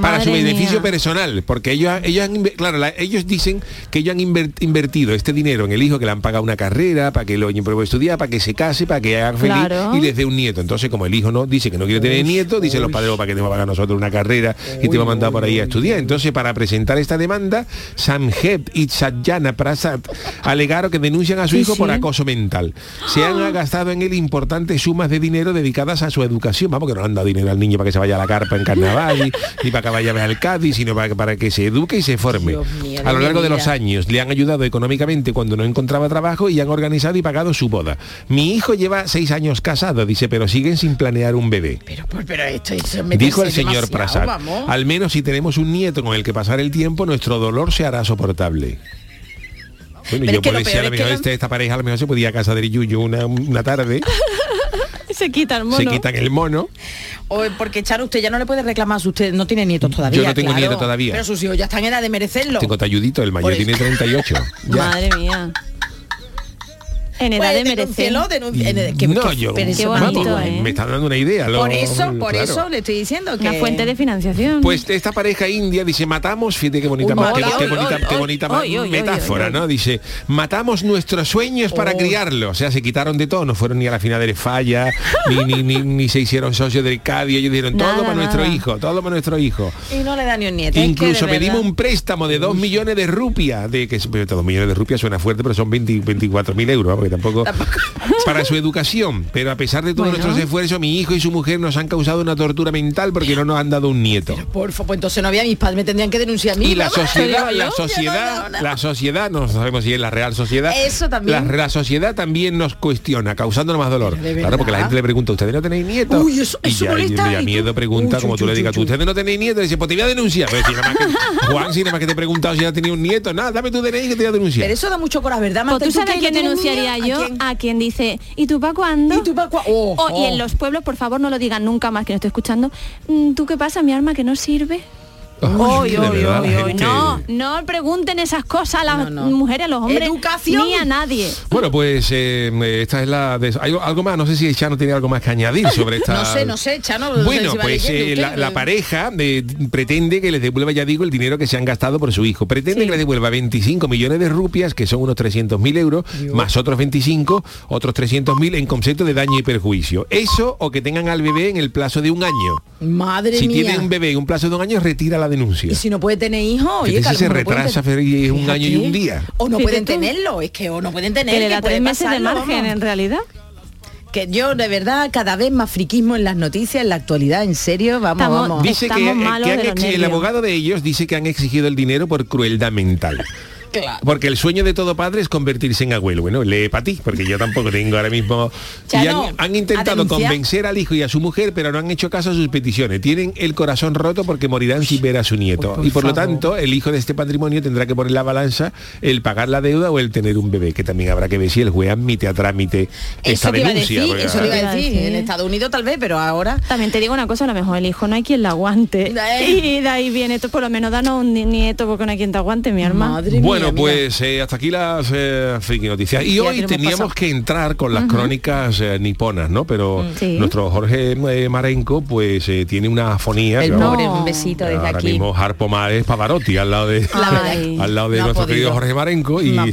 Para su beneficio mía. personal, porque ellos, ellos han, claro, la- ellos dicen que ellos han inver- invertido este dinero en el hijo, que le han pagado una carrera, para que lo pueda estudiar, para que se case, para que haga feliz Claro. y les dé un nieto. Entonces, como el hijo no dice que no quiere tener nieto, dicen los padres, "Oh, para que te va a pagar nosotros una carrera y te va a mandar por ahí a estudiar. Entonces, para presentar esta demanda, Samjeb y Satyana Prasad alegaron que denuncian a su Sí, hijo por acoso mental. Se han gastado en él importantes sumas de dinero dedicadas a su educación. Vamos, que no han dado dinero al niño para que se vaya a la carpa en carnaval, ni para que vaya a ver al Cádiz, sino para, para que se eduque y se forme. Mío, a lo largo de los años le han ayudado económicamente cuando no encontraba trabajo y han organizado y pagado su boda. Mi hijo lleva seis años casado, dice, pero siguen sin planear un bebé. Pero, pero, pero esto, esto es meterse Dijo el señor Prasad, vamos. al menos si tenemos un nieto con el que pasar el tiempo, nuestro dolor se hará soportable. Bueno, Pero yo puedo decir, a lo es que mejor este- esta pareja a lo mejor se podía casar de Yuyu una, una tarde, Se quita el mono. se quitan el mono. O porque Charo, usted ya no le puede reclamar, usted no tiene nietos todavía. Yo no tengo claro. nieto todavía. Pero sus hijos ya están en edad de merecerlo. Tengo talludito, el mayor tiene 38. Ya. Madre mía. En edad Pues de merecer. no, yo vamos, ¿eh? me está dando una idea. lo- Por eso, por claro. eso le estoy diciendo que Una fuente de financiación. Pues esta pareja india dice matamos, fíjate qué bonita, Uy, qué, bonita, qué metáfora, ¿no? Dice matamos nuestros sueños para Oh. criarlos, o sea, se quitaron de todo, no fueron ni a la final de falla, ni, ni, ni, ni se hicieron socios del Cádiz, ellos dijeron todo Nada, para nuestro nada. hijo, todo para nuestro hijo. y no le da ni un nieto. es que Incluso pedimos verdad- un préstamo de 2 millones de rupias, de que pero dos millones de rupias suena fuerte, pero son 20 24 mil euros, tampoco, Tampoco. para su educación. Pero a pesar de todos Bueno. nuestros esfuerzos, mi hijo y su mujer nos han causado una tortura mental porque no nos han dado un nieto. Por favor, pues entonces no había mis padres, me tendrían que denunciar a mí. Y la sociedad, Pero la sociedad, la sociedad, no sabemos si es la Real Sociedad. Eso también. La, la sociedad también nos cuestiona, causándonos más dolor. Claro, porque la gente le pregunta, ¿ustedes no tenéis nietos? Uy, eso- y eso ya, y molesta, ya y miedo tú- pregunta, Uy, como uy, tú le digas, uy, ¿ustedes no tenéis nietos? Dice, pues te voy a denunciar. Pero si nada más que- Juan, si nada más que te he preguntado si ya tenía un nieto, nada, dame tu DNI que te voy a denunciar. Pero eso da mucho coraje, ¿verdad, Pues tú ¿Y sabes a quién denunciaría yo, a quien dice, ¿y tú para cuándo? ¿Y tú pa' cua- Oh, O- Y oh. en los pueblos, por favor, no lo digan nunca más que no estoy escuchando. "Mm, ¿Tú qué pasa, mi arma que no sirve? Hoy, hoy, hoy, No, no pregunten esas cosas a las mujeres, a los hombres, Educación. ni a nadie. Bueno, pues eh, esta es la... de- ¿Hay algo más? No sé si Chano tiene algo más que añadir sobre esta... No sé, no sé, Chano. no sé Bueno, si pues eh, la, la pareja eh, pretende que les devuelva, ya digo, el dinero que se han gastado por su hijo. Pretende que les devuelva 25 millones de rupias, que son unos 300.000 euros, más otros 25, otros 300.000 en concepto de daño y perjuicio. Eso o que tengan al bebé en el plazo de un año. Madre si mía. tiene un bebé en un plazo de un año, retira la denuncia. Y si no puede tener hijos, oye, que se retrasa Fer, un año y un día. O no Fíjate pueden tú. tenerlo, es que o no pueden tener Que le da puede tres meses de margen, vamos. en realidad. Que yo, de verdad, cada vez más friquismo en las noticias, en la actualidad, en serio, vamos, Estamos- vamos. Dice que, Estamos malos que han de los ex- el abogado de ellos dice que han exigido el dinero por crueldad mental. Porque el sueño de todo padre es convertirse en abuelo. Bueno, lee para ti, porque yo tampoco tengo ahora mismo. y han, intentado convencer al hijo y a su mujer, pero no han hecho caso a sus peticiones. Tienen el corazón roto porque morirán sin ver a su nieto. por y por lo tanto, el hijo de este patrimonio tendrá que poner la balanza el pagar la deuda o el tener un bebé, que también habrá que ver si el juez admite a trámite esta denuncia. decir, eso te iba a decir. En Estados Unidos tal vez, pero ahora... También te digo una cosa, a lo mejor el hijo no hay quien la aguante. Eh. Y de ahí viene esto, por lo menos danos un ni- nieto porque no hay quien te aguante, mi. Madre Bueno, mira. pues eh, hasta aquí las eh, friki noticias. Y hoy teníamos pasado. que entrar con las crónicas eh, niponas, ¿no? Pero Mm. Sí. nuestro Jorge eh, Marenco, pues tiene una afonía. El pobre, un besito desde ahora aquí. mismo Harpo Mar es Pavarotti al lado de Ay. al lado de No nuestro querido Jorge Marenco y, No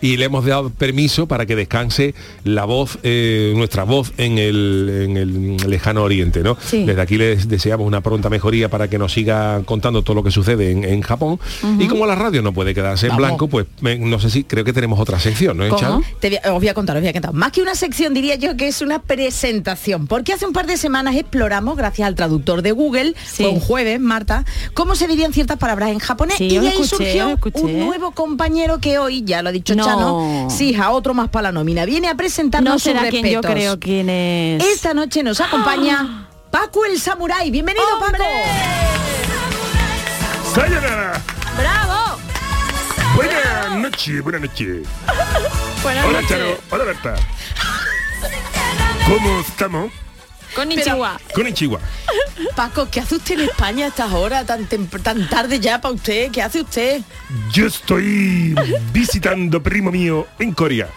y le hemos dado permiso para que descanse la voz, nuestra voz en el, en el lejano oriente, ¿no? Sí. Desde aquí les deseamos una pronta mejoría para que nos siga contando todo lo que sucede en, en Japón. Y como la radio no puede quedarse Vamos. blanco, pues me- no sé si creo que tenemos otra sección, ¿no? ¿eh. Te voy a- os voy a contar, os voy a contar. Más que una sección, diría yo que es una presentación. Porque hace un par de semanas exploramos, gracias al traductor de Google, Sí. fue un jueves, Marta, cómo se dirían ciertas palabras en japonés. Sí, y ahí escuché, surgió un nuevo compañero que hoy, ya lo ha dicho No. Chano, Sija, otro más para la nómina, viene a presentarnos No sus será quien yo respetos. creo quién es. Esta noche nos acompaña Paco el Samurai. Bienvenido, Paco. ¡Sayonara! ¡Bravo! Buenas noches, buenas noches. Buenas Hola, noches. Charo. Hola, Berta. ¿Cómo estamos? Con Ichiwa. Con Chihuahua. Paco, ¿qué hace usted en España a estas horas, tan, tan tarde ya para usted? ¿Qué hace usted? Yo estoy visitando primo mío en Corea.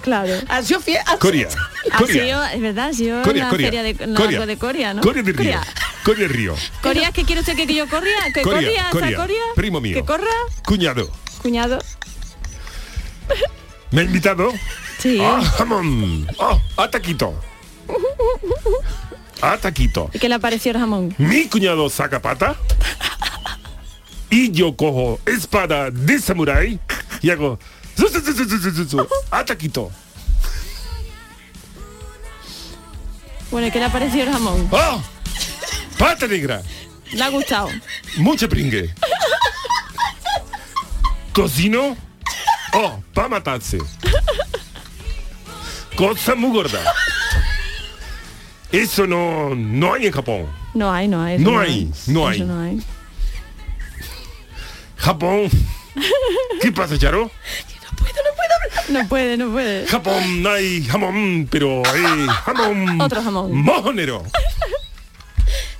Claro. Ha sido fiel- ha- Corea. Ha Corea. sido, es verdad, ha sido Corea, la Corea. feria de, la Corea. de Corea, ¿no? Corea del Río. Corea. Corea del Río. Corea, ¿qué quiere usted que, que yo corría? ¿Que Corea, corría Corea. Corea? Primo mío. ¿Que corra? Cuñado. Cuñado. ¿Me ha invitado? Sí. ¡Ah, jamón! ¡Ah, a taquito! A taquito. ¿Y qué le pareció el jamón? Mi cuñado saca pata y yo cojo espada de samurái y hago a taquito. Bueno, ¿y qué le pareció el jamón? ¡Ah! ¡Pata negra! ¿Le ha gustado? Mucho pringue. Cocino. Oh, para matarse. Cosa muy gorda. Eso no, no hay en Japón. No hay, no hay. No hay, no hay. Eso no hay. Japón. ¿Qué pasa, Charo? No puede, no puede. Japón hay jamón, pero hay jamón. Otro jamón. Mojonero.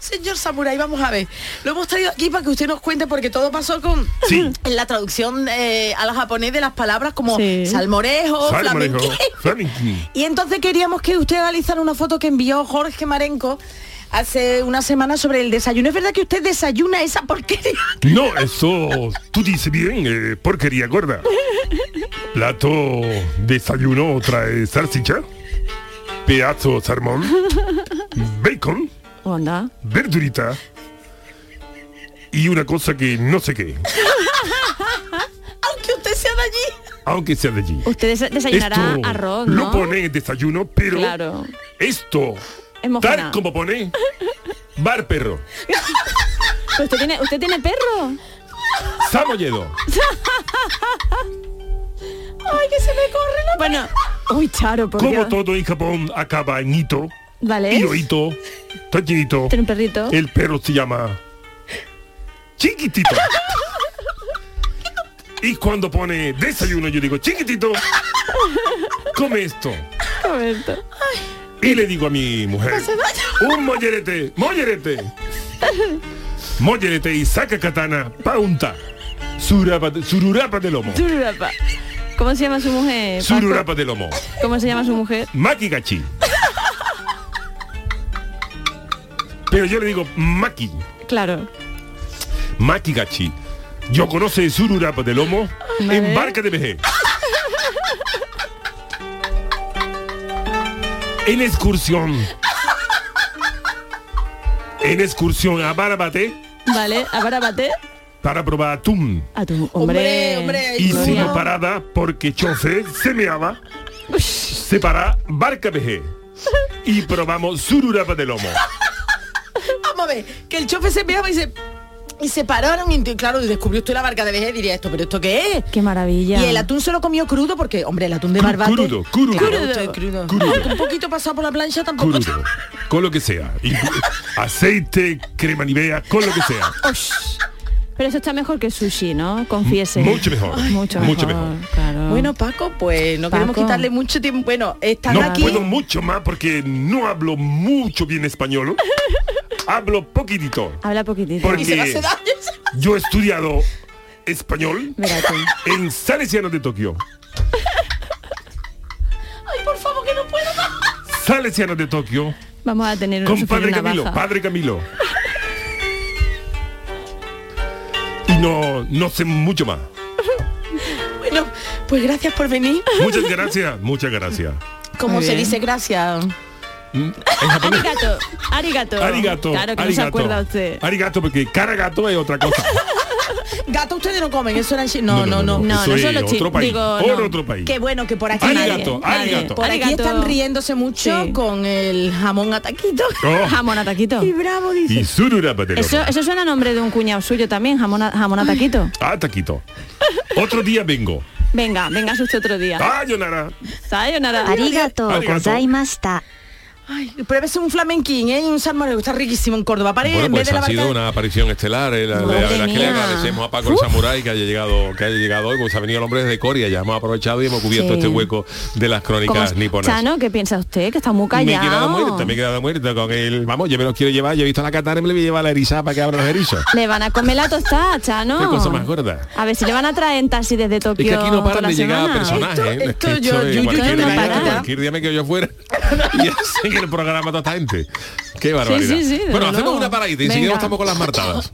Señor Samurai, vamos a ver. Lo hemos traído aquí para que usted nos cuente porque todo pasó con Sí. en la traducción eh, a la japonés de las palabras como Sí. salmorejo, Salmorejo. flamenquín. Flamenquín. Y entonces queríamos que usted analizara una foto que envió Jorge Marenco hace una semana sobre el desayuno. ¿Es verdad que usted desayuna esa porquería? No, eso tú dices bien, eh, porquería gorda. Plato desayuno trae salchicha, pedazo de salmón, bacon, ¿O anda? verdurita y una cosa que no sé qué. Aunque usted sea de allí. aunque sea de allí. Usted des- desayunará Esto arroz, ¿no? Lo pone en desayuno, pero Claro. esto, Es tal como pone, bar perro, Pero usted tiene, usted tiene perro. Samolledo. Ay, que se me corre la Bueno, uy, Charo, por Como Dios. todo en Japón acaba en hito, Vale. Tiene un perrito. El perro se llama Chiquitito. y cuando pone desayuno yo digo, Chiquitito, come esto. Roberto. Y le digo a mi mujer, un mollerete, mollerete. Mollerete y saca katana, paunta. Surapa sururapa de lomo. Sururapa. ¿Cómo se llama su mujer? Sururapa de lomo. ¿Cómo se llama su mujer? Makigachi. Pero yo le digo Maki. Claro. Makigachi. Yo conoce Sururapa de lomo Vale. en barca de vejez. En excursión. En excursión a Barabate Vale, a Barabate. para probar atún. A tu hombre. hombre, Hicimos Gloria. parada porque chofe se meaba. Se para barca vejez. Y probamos Sururapa de lomo. Vamos a ver, que el chofe se veaba y se y se pararon y claro, y descubrió usted la barca de vejez y diría esto, pero esto qué es? Qué maravilla. Y el atún se lo comió crudo porque, hombre, el atún de barbate. crudo, crudo. Claro, Crudo. usted crudo. Crudo. Un poquito pasado por la plancha tampoco. Crudo. Con lo que sea. Y aceite, crema nivea, con lo que sea. Pero eso está mejor que el sushi, ¿no? Confiese. Mucho mejor. Mucho, Mucho mejor. mejor. Claro. Bueno, Paco, pues no queremos quitarle mucho tiempo. Bueno, están No aquí. puedo mucho más porque no hablo mucho bien español. hablo poquitito. Habla poquitito. Porque yo he estudiado español en Salesiano de Tokio. Ay, por favor, que no puedo más. Salesiano de Tokio. Vamos a tener Con Padre Camilo, baja. Padre Camilo. Y no, no sé mucho más. Bueno, pues gracias por venir. Muchas gracias, muchas gracias. Como se dice gracias. Mm. Arigato. Arigato. Arigato. Claro que no se arigato. acuerda usted. Arigato, porque cara gato es otra cosa. Gato ustedes no comen, eso era en No, no, no. No, Eso no es son los chi- otro país. digo, por no. otro país. Qué bueno que por aquí Arigato, nadie- arigato. Por aquí Arigato. están riéndose mucho Sí. con el jamón ataquito. Oh, Jamón a taquito. Y bravo dice. y sururapa de Eso, eso suena a nombre de un cuñado suyo también, jamón jamón a taquito. Ah, taquito. Otro día vengo. Venga, venga usted otro día. Sayonara. Sayonara. Arigato Arigato. gozaimashita. Ay, pruébese un flamenquín, ¿eh? Y un salmorero, está riquísimo en Córdoba. Para Bueno, en pues vez de la ha barca sido de- una aparición estelar. eh, la, la- la verdad es que le agradecemos a Paco el Samurai que haya llegado, que haya llegado hoy, pues ha venido el hombre desde Coria, ya hemos aprovechado y hemos cubierto Sí. este hueco de las ¿Cómo crónicas niponas. Chano, ¿qué piensa usted? Que está muy Me he quedado callado. muerta, me he quedado muerta con el. Vamos, yo me lo quiero llevar, yo he visto la katana y me le voy a llevar la erizada para que abra los erizos. Le van a comer la tostada, Chano. Qué cosa más gorda. A ver si le van a traer en taxi desde Tokio. Es que aquí no paran la de llegar personajes. cualquier, día, para. cualquier día me quedo yo fuera y el programa toda esta gente. Qué barbaridad. sí, sí, desde bueno, hacemos luego. una paradita y enseguida estamos con las martadas.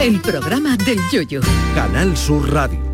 El programa del yoyo. Canal Sur Radio.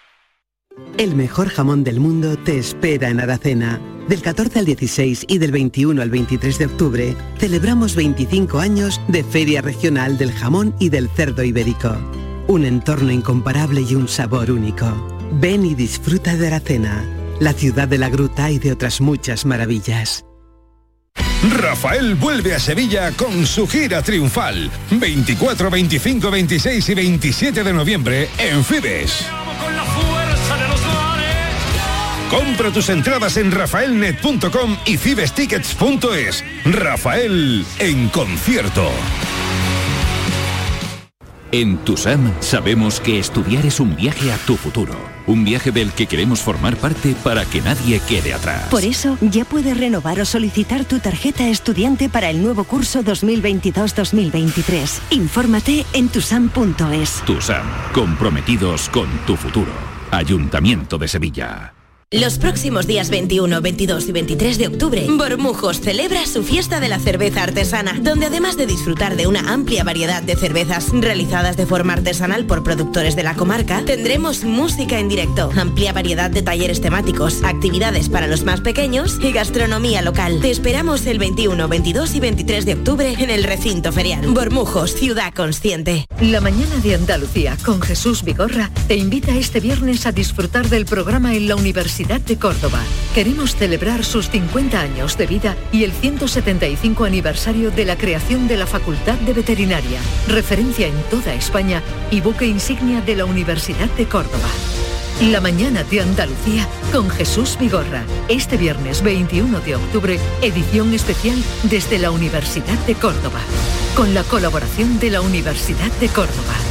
El mejor jamón del mundo te espera en Aracena. Del 14 al 16 y del 21 al 23 de octubre celebramos 25 años de Feria Regional del Jamón y del Cerdo Ibérico. Un entorno incomparable y un sabor único. Ven y disfruta de Aracena, la ciudad de la gruta y de otras muchas maravillas. Rafael vuelve a Sevilla con su gira triunfal. 24, 25, 26 y 27 de noviembre en Fibes. Compra tus entradas en rafaelnet.com y fibestickets.es. Rafael en concierto. En TUSAM sabemos que estudiar es un viaje a tu futuro, un viaje del que queremos formar parte para que nadie quede atrás. Por eso, ya puedes renovar o solicitar tu tarjeta estudiante para el nuevo curso 2022-2023. Infórmate en tusam.es. TUSAM, comprometidos con tu futuro. Ayuntamiento de Sevilla. Los próximos días 21, 22 y 23 de octubre, Bormujos celebra su fiesta de la cerveza artesana, donde además de disfrutar de una amplia variedad de cervezas realizadas de forma artesanal por productores de la comarca, tendremos música en directo, amplia variedad de talleres temáticos, actividades para los más pequeños y gastronomía local. Te esperamos el 21, 22 y 23 de octubre en el recinto ferial. Bormujos, ciudad consciente. La mañana de Andalucía con Jesús Vigorra te invita este viernes a disfrutar del programa en la Universidad de Córdoba. Queremos celebrar sus 50 años de vida y el 175 aniversario de la creación de la Facultad de Veterinaria, referencia en toda España y buque insignia de la Universidad de Córdoba. La mañana de Andalucía con Jesús Vigorra. Este viernes 21 de octubre, edición especial desde la Universidad de Córdoba. Con la colaboración de la Universidad de Córdoba.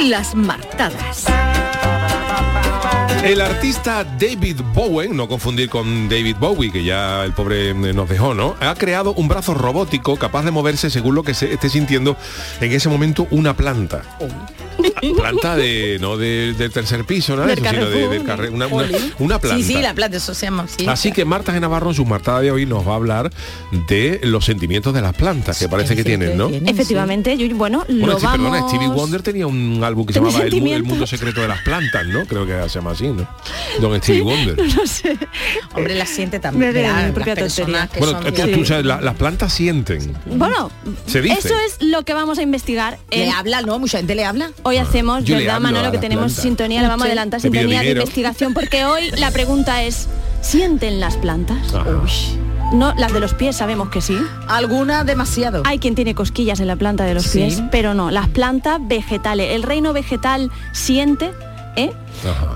Las martadas. El artista David Bowen, no confundir con David Bowie, que ya el pobre nos dejó, ¿no? Ha creado un brazo robótico capaz de moverse según lo que se esté sintiendo en ese momento una planta. Planta de, no de- del tercer piso, nada de Del eso, sino de, del una, una- una planta. Sí, sí, la planta, eso se llama. sí. Así que Marta de Navarro en su martada de hoy nos va a hablar de los sentimientos de las plantas que parece que tienen, ¿no? Efectivamente, yo, bueno, Bueno, lo sí, vamos... perdona, Stevie Wonder tenía un álbum que se llamaba el, mundo secreto de las plantas, ¿no? Creo que se llama así, ¿no? Don Stevie Wonder. No sé. Hombre, la siente también. Las personas que Bueno, son tú, bien- tú sabes, la- las plantas sienten. Bueno, Se dice. eso es lo que vamos a investigar. Le habla, ¿no? Mucha gente le habla. Hoy Yo le ¿verdad, Manolo? Que tenemos sintonía, le vamos a adelantar sintonía de investigación, porque hoy la pregunta es, ¿sienten las plantas? No, las de los pies sabemos que sí. Alguna demasiado. Hay quien tiene cosquillas en la planta de los Sí. pies, pero no, las plantas vegetales. El reino vegetal siente, ¿eh?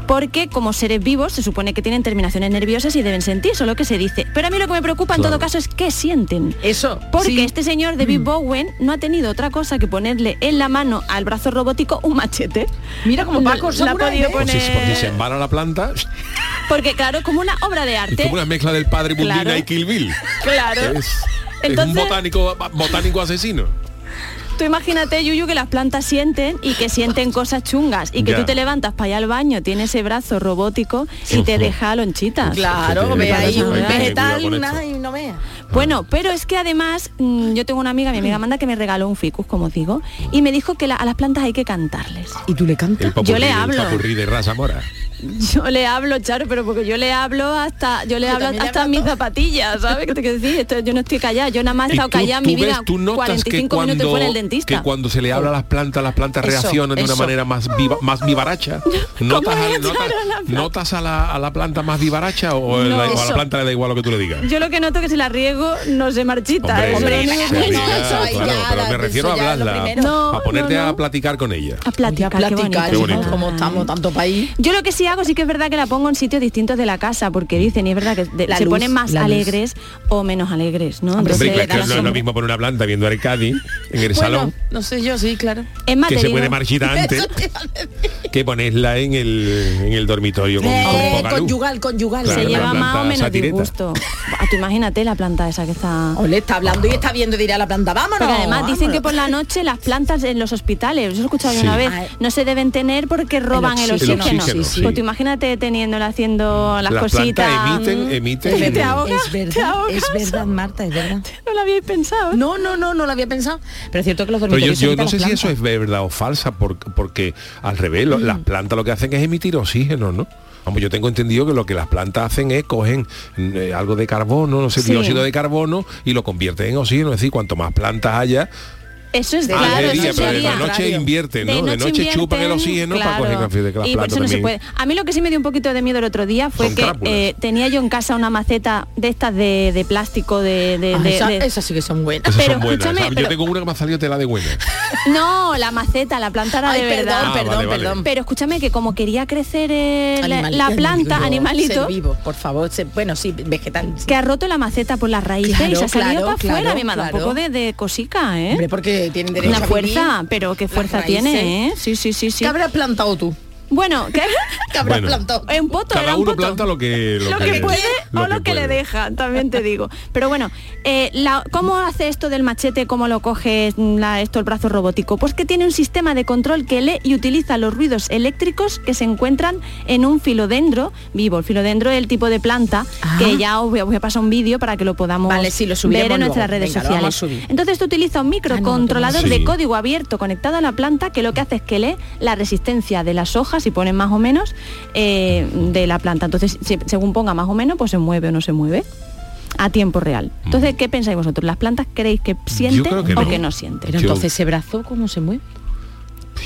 Porque como seres vivos se supone que tienen terminaciones nerviosas y deben sentir, eso es lo que se dice. Pero a mí lo que me preocupa en Claro. todo caso es qué sienten. Eso. Porque sí. este señor David Bowen no ha tenido otra cosa que ponerle en la mano al brazo robótico un machete. Mira como No- Paco la ha Samurai, podido poner- por si se embala la planta, Porque claro, como una obra de es arte. como una mezcla del padre Bundina Claro. y Kill Bill. Claro. Es, un botánico, botánico asesino. Tú imagínate, Yuyu, que las plantas sienten y que sienten cosas chungas y que Ya. tú te levantas para ir al baño, tienes ese brazo robótico y te deja lonchitas. Claro, ve que ahí un vegetal y no vea. Bueno, pero es que además mm, yo tengo una amiga, mi amiga Amanda, que me regaló un ficus, como digo, y me dijo que la- a las plantas hay que cantarles. ¿Y tú le cantas? Yo le hablo. de raza mora. Yo le hablo, Charo, pero porque yo le hablo hasta, yo le Yo hablo le hasta mis zapatillas, ¿sabes qué te quiero decir? Esto- yo no estoy callada, yo nada más he Y estado callada en tú mi vida ves, tú notas 45 que minutos fuera cuando- el dentista. Que cuando se le habla a las plantas, las plantas Eso, reaccionan de una manera más viva, más vivaracha. ¿Notas, a notas- a la planta? notas a, la, a la planta más vivaracha o, No. la- o a la planta le da igual lo que tú le digas? Yo lo que noto que si la riego no se marchita. Hombre, ¿eh? Hombre, Pero se no- no, riega, eso ahí claro, ya, pero la- me refiero a hablarla. No, a ponerte no, no. a platicar con ella. A platicar, qué platicar, Qué bonito. como estamos tanto país. Yo lo que sí hago sí que es verdad que la pongo en sitios distintos de la casa, porque dicen, y es verdad que de- La se luz, ponen más luz. alegres o menos alegres, ¿no? Hombre, Hombre, se que es no lo mismo poner una planta viendo Cádiz en el Bueno, salón, no sé yo, sí, claro. es más, que se puede marchitar antes, que ponerla en el, en el dormitorio con, Eh, con poca luz. conyugal, conyugal. Claro, se lleva más o menos disgusto. Ah, tú imagínate la planta esa que está... Ole, está hablando y está viendo, dirá la planta, vámonos. Porque además dicen que por la noche las plantas en los hospitales, eso lo he escuchado Sí. una vez, Ah, no se deben tener porque roban el oxígeno. oxígeno. El oxígeno, sí. Pues tú imagínate teniéndola haciendo las, Las cositas. emiten, mm, emiten. te Es te ahogas. es verdad, Marta, es verdad. No lo habíais pensado. No, no, no, no lo había pensado. Pero es cierto que los Pero yo, dormitorios se yo no sé las si eso es verdad o falsa, por- porque al revés, lo- Mm. las plantas lo que hacen es emitir oxígeno, ¿no? Vamos, yo tengo entendido que lo que las plantas hacen es cogen eh, algo de carbono, no sé, Sí. dióxido de carbono y lo convierten en oxígeno. Es decir, cuanto más plantas haya, Eso es claro, de día, eso pero de noche invierten, ¿no? De noche, chupan el oxígeno para coger café de Y por eso no se puede. A mí lo que sí me dio un poquito de miedo el otro día fue Son que eh, tenía yo en casa una maceta de estas de, de plástico de, de- Ah, de- esa- de- esas sí que son buenas. Esas Pero son buenas. escúchame, pero- Yo tengo una que me ha salido tela de buena. No, la maceta, la planta era Ay, de perdón, verdad. Ah, perdón, vale, vale. perdón. Pero escúchame que como quería crecer la- planta, animalito, ser vivo, por favor. bueno, sí, vegetal. sí. que ha roto la maceta por las raíces y Claro, se ha salido claro, para afuera. claro, me ha dado claro. un poco de, de cosica, ¿eh? Hombre, porque tienen derecho Una a fuerza, vivir. pero qué fuerza tiene, ¿eh? Sí, sí, sí, sí. ¿Qué habrás plantado tú? Bueno, ¿qué? ¿Qué habrás Bueno. plantado? En poto, era un uno poto. planta lo que lo que puede o lo que, le deja, también te digo. Pero bueno, eh, la- ¿cómo hace esto del machete? ¿Cómo lo coge mm, la- esto el brazo robótico? Pues que tiene un sistema de control que lee y utiliza los ruidos eléctricos que se encuentran en un filodendro vivo. El filodendro es el tipo de planta que ya os voy, a, os voy a pasar un vídeo para que lo podamos Vale, sí, lo ver en nuestras luego. redes Venga, sociales. Entonces esto utiliza un microcontrolador Sí. de código abierto conectado a la planta que lo que hace es que lee la resistencia de las hojas y ponen más o menos eh, de la planta. Entonces, si- según ponga más o menos, pues se mueve o no se mueve a tiempo real. Entonces, ¿qué pensáis vosotros? ¿Las plantas creéis que sienten que o no. que no sienten? Pero entonces ese brazo, ¿cómo se mueve?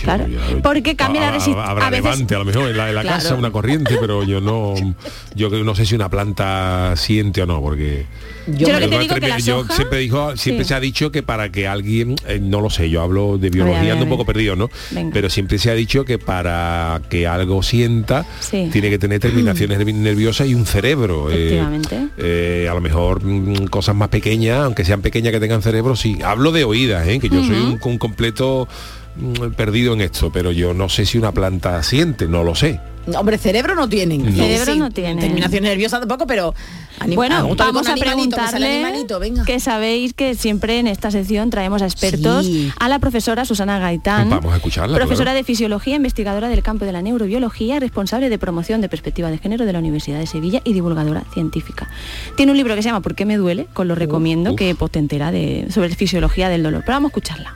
Claro. Porque cambia la resistencia. Habrá A veces levante a lo mejor en la, en la Claro. casa una corriente, pero yo no yo no sé si una planta siente o no, porque Yo lo que te yo digo que termi- las yo hojas- siempre dijo, siempre Sí. se ha dicho que para que alguien, eh, no lo sé, yo hablo de biología, a ver, a ando un poco perdido, ¿no? Venga. Pero siempre se ha dicho que para que algo sienta Sí. tiene que tener terminaciones nerviosas y un cerebro. eh, Efectivamente. eh, a lo mejor mm, cosas más pequeñas, aunque sean pequeñas que tengan cerebro, sí. Hablo de oídas, ¿eh? que yo soy un, un completo mm, perdido en esto, pero yo no sé si una planta siente, no lo sé. No, Hombre, cerebro no tienen. No. Cerebro no tienen. Terminación nerviosa tampoco, pero... anim- Bueno, vamos a sale preguntarle animalito, venga. que sabéis que siempre en esta sección traemos a expertos Sí. a la profesora Susana Gaitán, Vamos a escucharla, profesora claro. de fisiología, investigadora del campo de la neurobiología, responsable de promoción de perspectiva de género de la Universidad de Sevilla y divulgadora científica. Tiene un libro que se llama ¿Por qué me duele? Con lo recomiendo, uf. que pues, te entera de, sobre fisiología del dolor. Pero vamos a escucharla.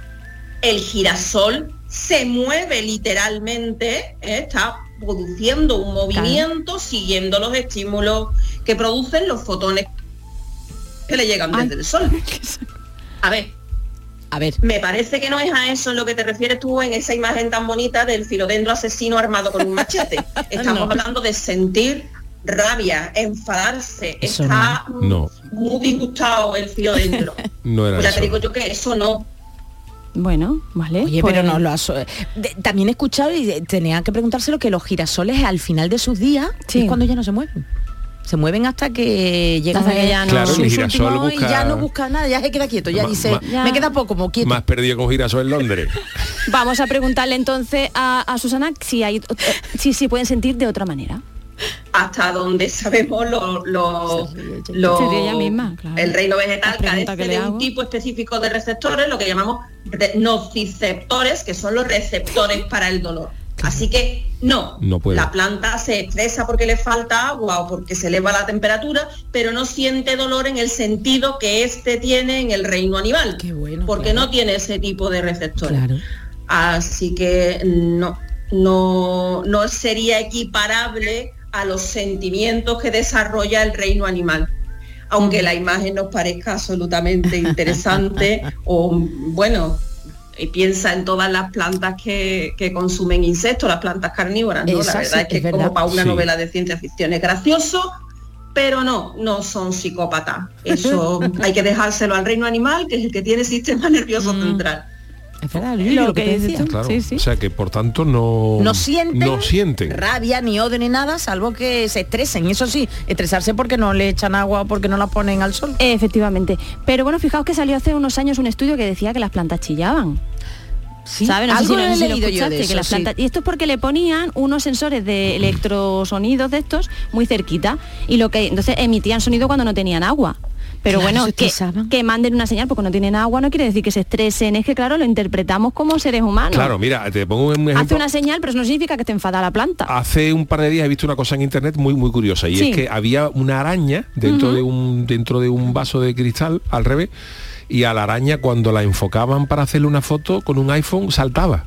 El girasol se mueve literalmente, ¿eh? está produciendo un movimiento siguiendo los estímulos que producen los fotones que le llegan Ay. desde el sol. A ver, A ver, me parece que no es a eso en lo que te refieres tú en esa imagen tan bonita del filodendro asesino armado con un machete. Estamos No. hablando de sentir rabia, enfadarse, Eso está No. muy disgustado el filodendro. No era Pues ya eso. te digo yo que eso no. Bueno, vale. Oye, pues- pero no lo has... de- También he escuchado y tenía que preguntárselo que los girasoles al final de sus días Sí. es cuando ya no se mueven. Se mueven hasta que llegan Hasta que ya no- Claro, el girasol y ya no busca nada, ya se queda quieto, ya Ma- dice, ma- me queda poco, como quieto. Más perdido con girasol en Londres. Vamos a preguntarle entonces a, a Susana si hay si, si pueden sentir de otra manera. Hasta donde sabemos lo, lo- lo- misma, claro. el reino vegetal carece de hago. un tipo específico de receptores, lo que llamamos re- nociceptores, que son los receptores para el dolor. Así que no, No puede. la planta se estresa porque le falta agua o porque se eleva la temperatura, pero no siente dolor en el sentido que éste tiene en el reino animal, Qué bueno, porque claro. no tiene ese tipo de receptores. Claro. Así que no, no, no sería equiparable a los sentimientos que desarrolla el reino animal. Aunque la imagen nos parezca absolutamente interesante o bueno, y piensa en todas las plantas que, que consumen insectos, las plantas carnívoras, ¿no? Esa La verdad sí, es que es como verdad. para una Sí. novela de ciencia ficción es gracioso, pero no, no son psicópatas. Eso hay que dejárselo al reino animal, que es el que tiene sistema nervioso central. Es verdad, Lo que, que te dices decía. tú. Claro. Sí, sí. O sea que por tanto no No sienten, no sienten. rabia, ni odio, ni nada, salvo que se estresen. Eso sí, estresarse porque no le echan agua o porque no la ponen al sol. Efectivamente. Pero bueno, fijaos que salió hace unos años un estudio que decía que las plantas chillaban. Sí, eso, las sí. plantas- Y esto es porque le ponían unos sensores de electrosonidos de estos muy cerquita. Y lo que entonces emitían sonido cuando no tenían agua. Pero Claro, bueno, que, manden una señal porque no tienen agua no quiere decir que se estresen, es que claro, lo interpretamos como seres humanos. Claro, mira, te pongo un ejemplo. Hace una señal, pero eso no significa que esté enfadada la planta. Hace un par de días he visto una cosa en internet muy muy curiosa y Sí. es que había una araña dentro de un dentro de un vaso de cristal al revés y a la araña cuando la enfocaban para hacerle una foto con un iPhone saltaba.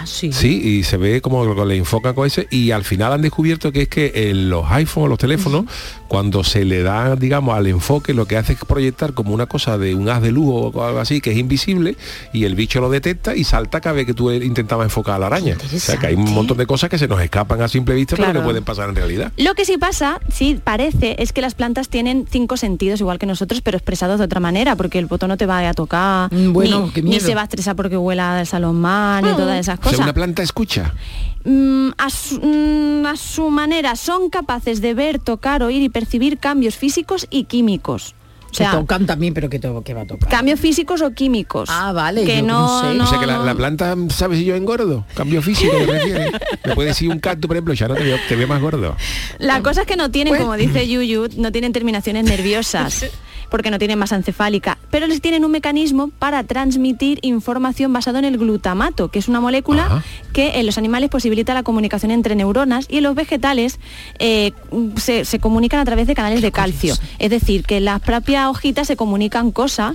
Ah, sí. Sí, y se ve como lo- le enfocan con ese y al final han descubierto que es que en los iPhones, los teléfonos, cuando se le da, digamos, al enfoque, lo que hace es proyectar como una cosa de un haz de luz o algo así, que es invisible, y el bicho lo detecta y salta cada vez que tú intentabas enfocar a la araña. O sea que hay un montón de cosas que se nos escapan a simple vista, pero Claro. que pueden pasar en realidad. Lo que sí pasa, sí parece, es que las plantas tienen cinco sentidos igual que nosotros, pero expresados de otra manera, porque el botón no te va a tocar, bueno, ni, se va a estresar porque huela el salón mal, ni todas esas O sea, cosas. una planta escucha. Mm, a, su, mm, a su manera son capaces de ver, tocar, oír y percibir cambios físicos y químicos. O sea, que tocan también, pero que, to- que va a tocar. cambios físicos o químicos. Ah, vale, Que yo no, no sé. no- o sea que la, planta, ¿sabes si yo engordo? Cambio físico. Me puede decir un cactus, por ejemplo, ya no te veo, te veo más gordo. La cosa es que no tienen, Pues- como dice Yuyu, no tienen terminaciones nerviosas, porque no tienen masa encefálica, pero les tienen un mecanismo para transmitir información basado en el glutamato, que es una molécula que en los animales posibilita la comunicación entre neuronas y en los vegetales eh, se, se comunican a través de canales de calcio. Es decir, que las propias hojitas se comunican cosas,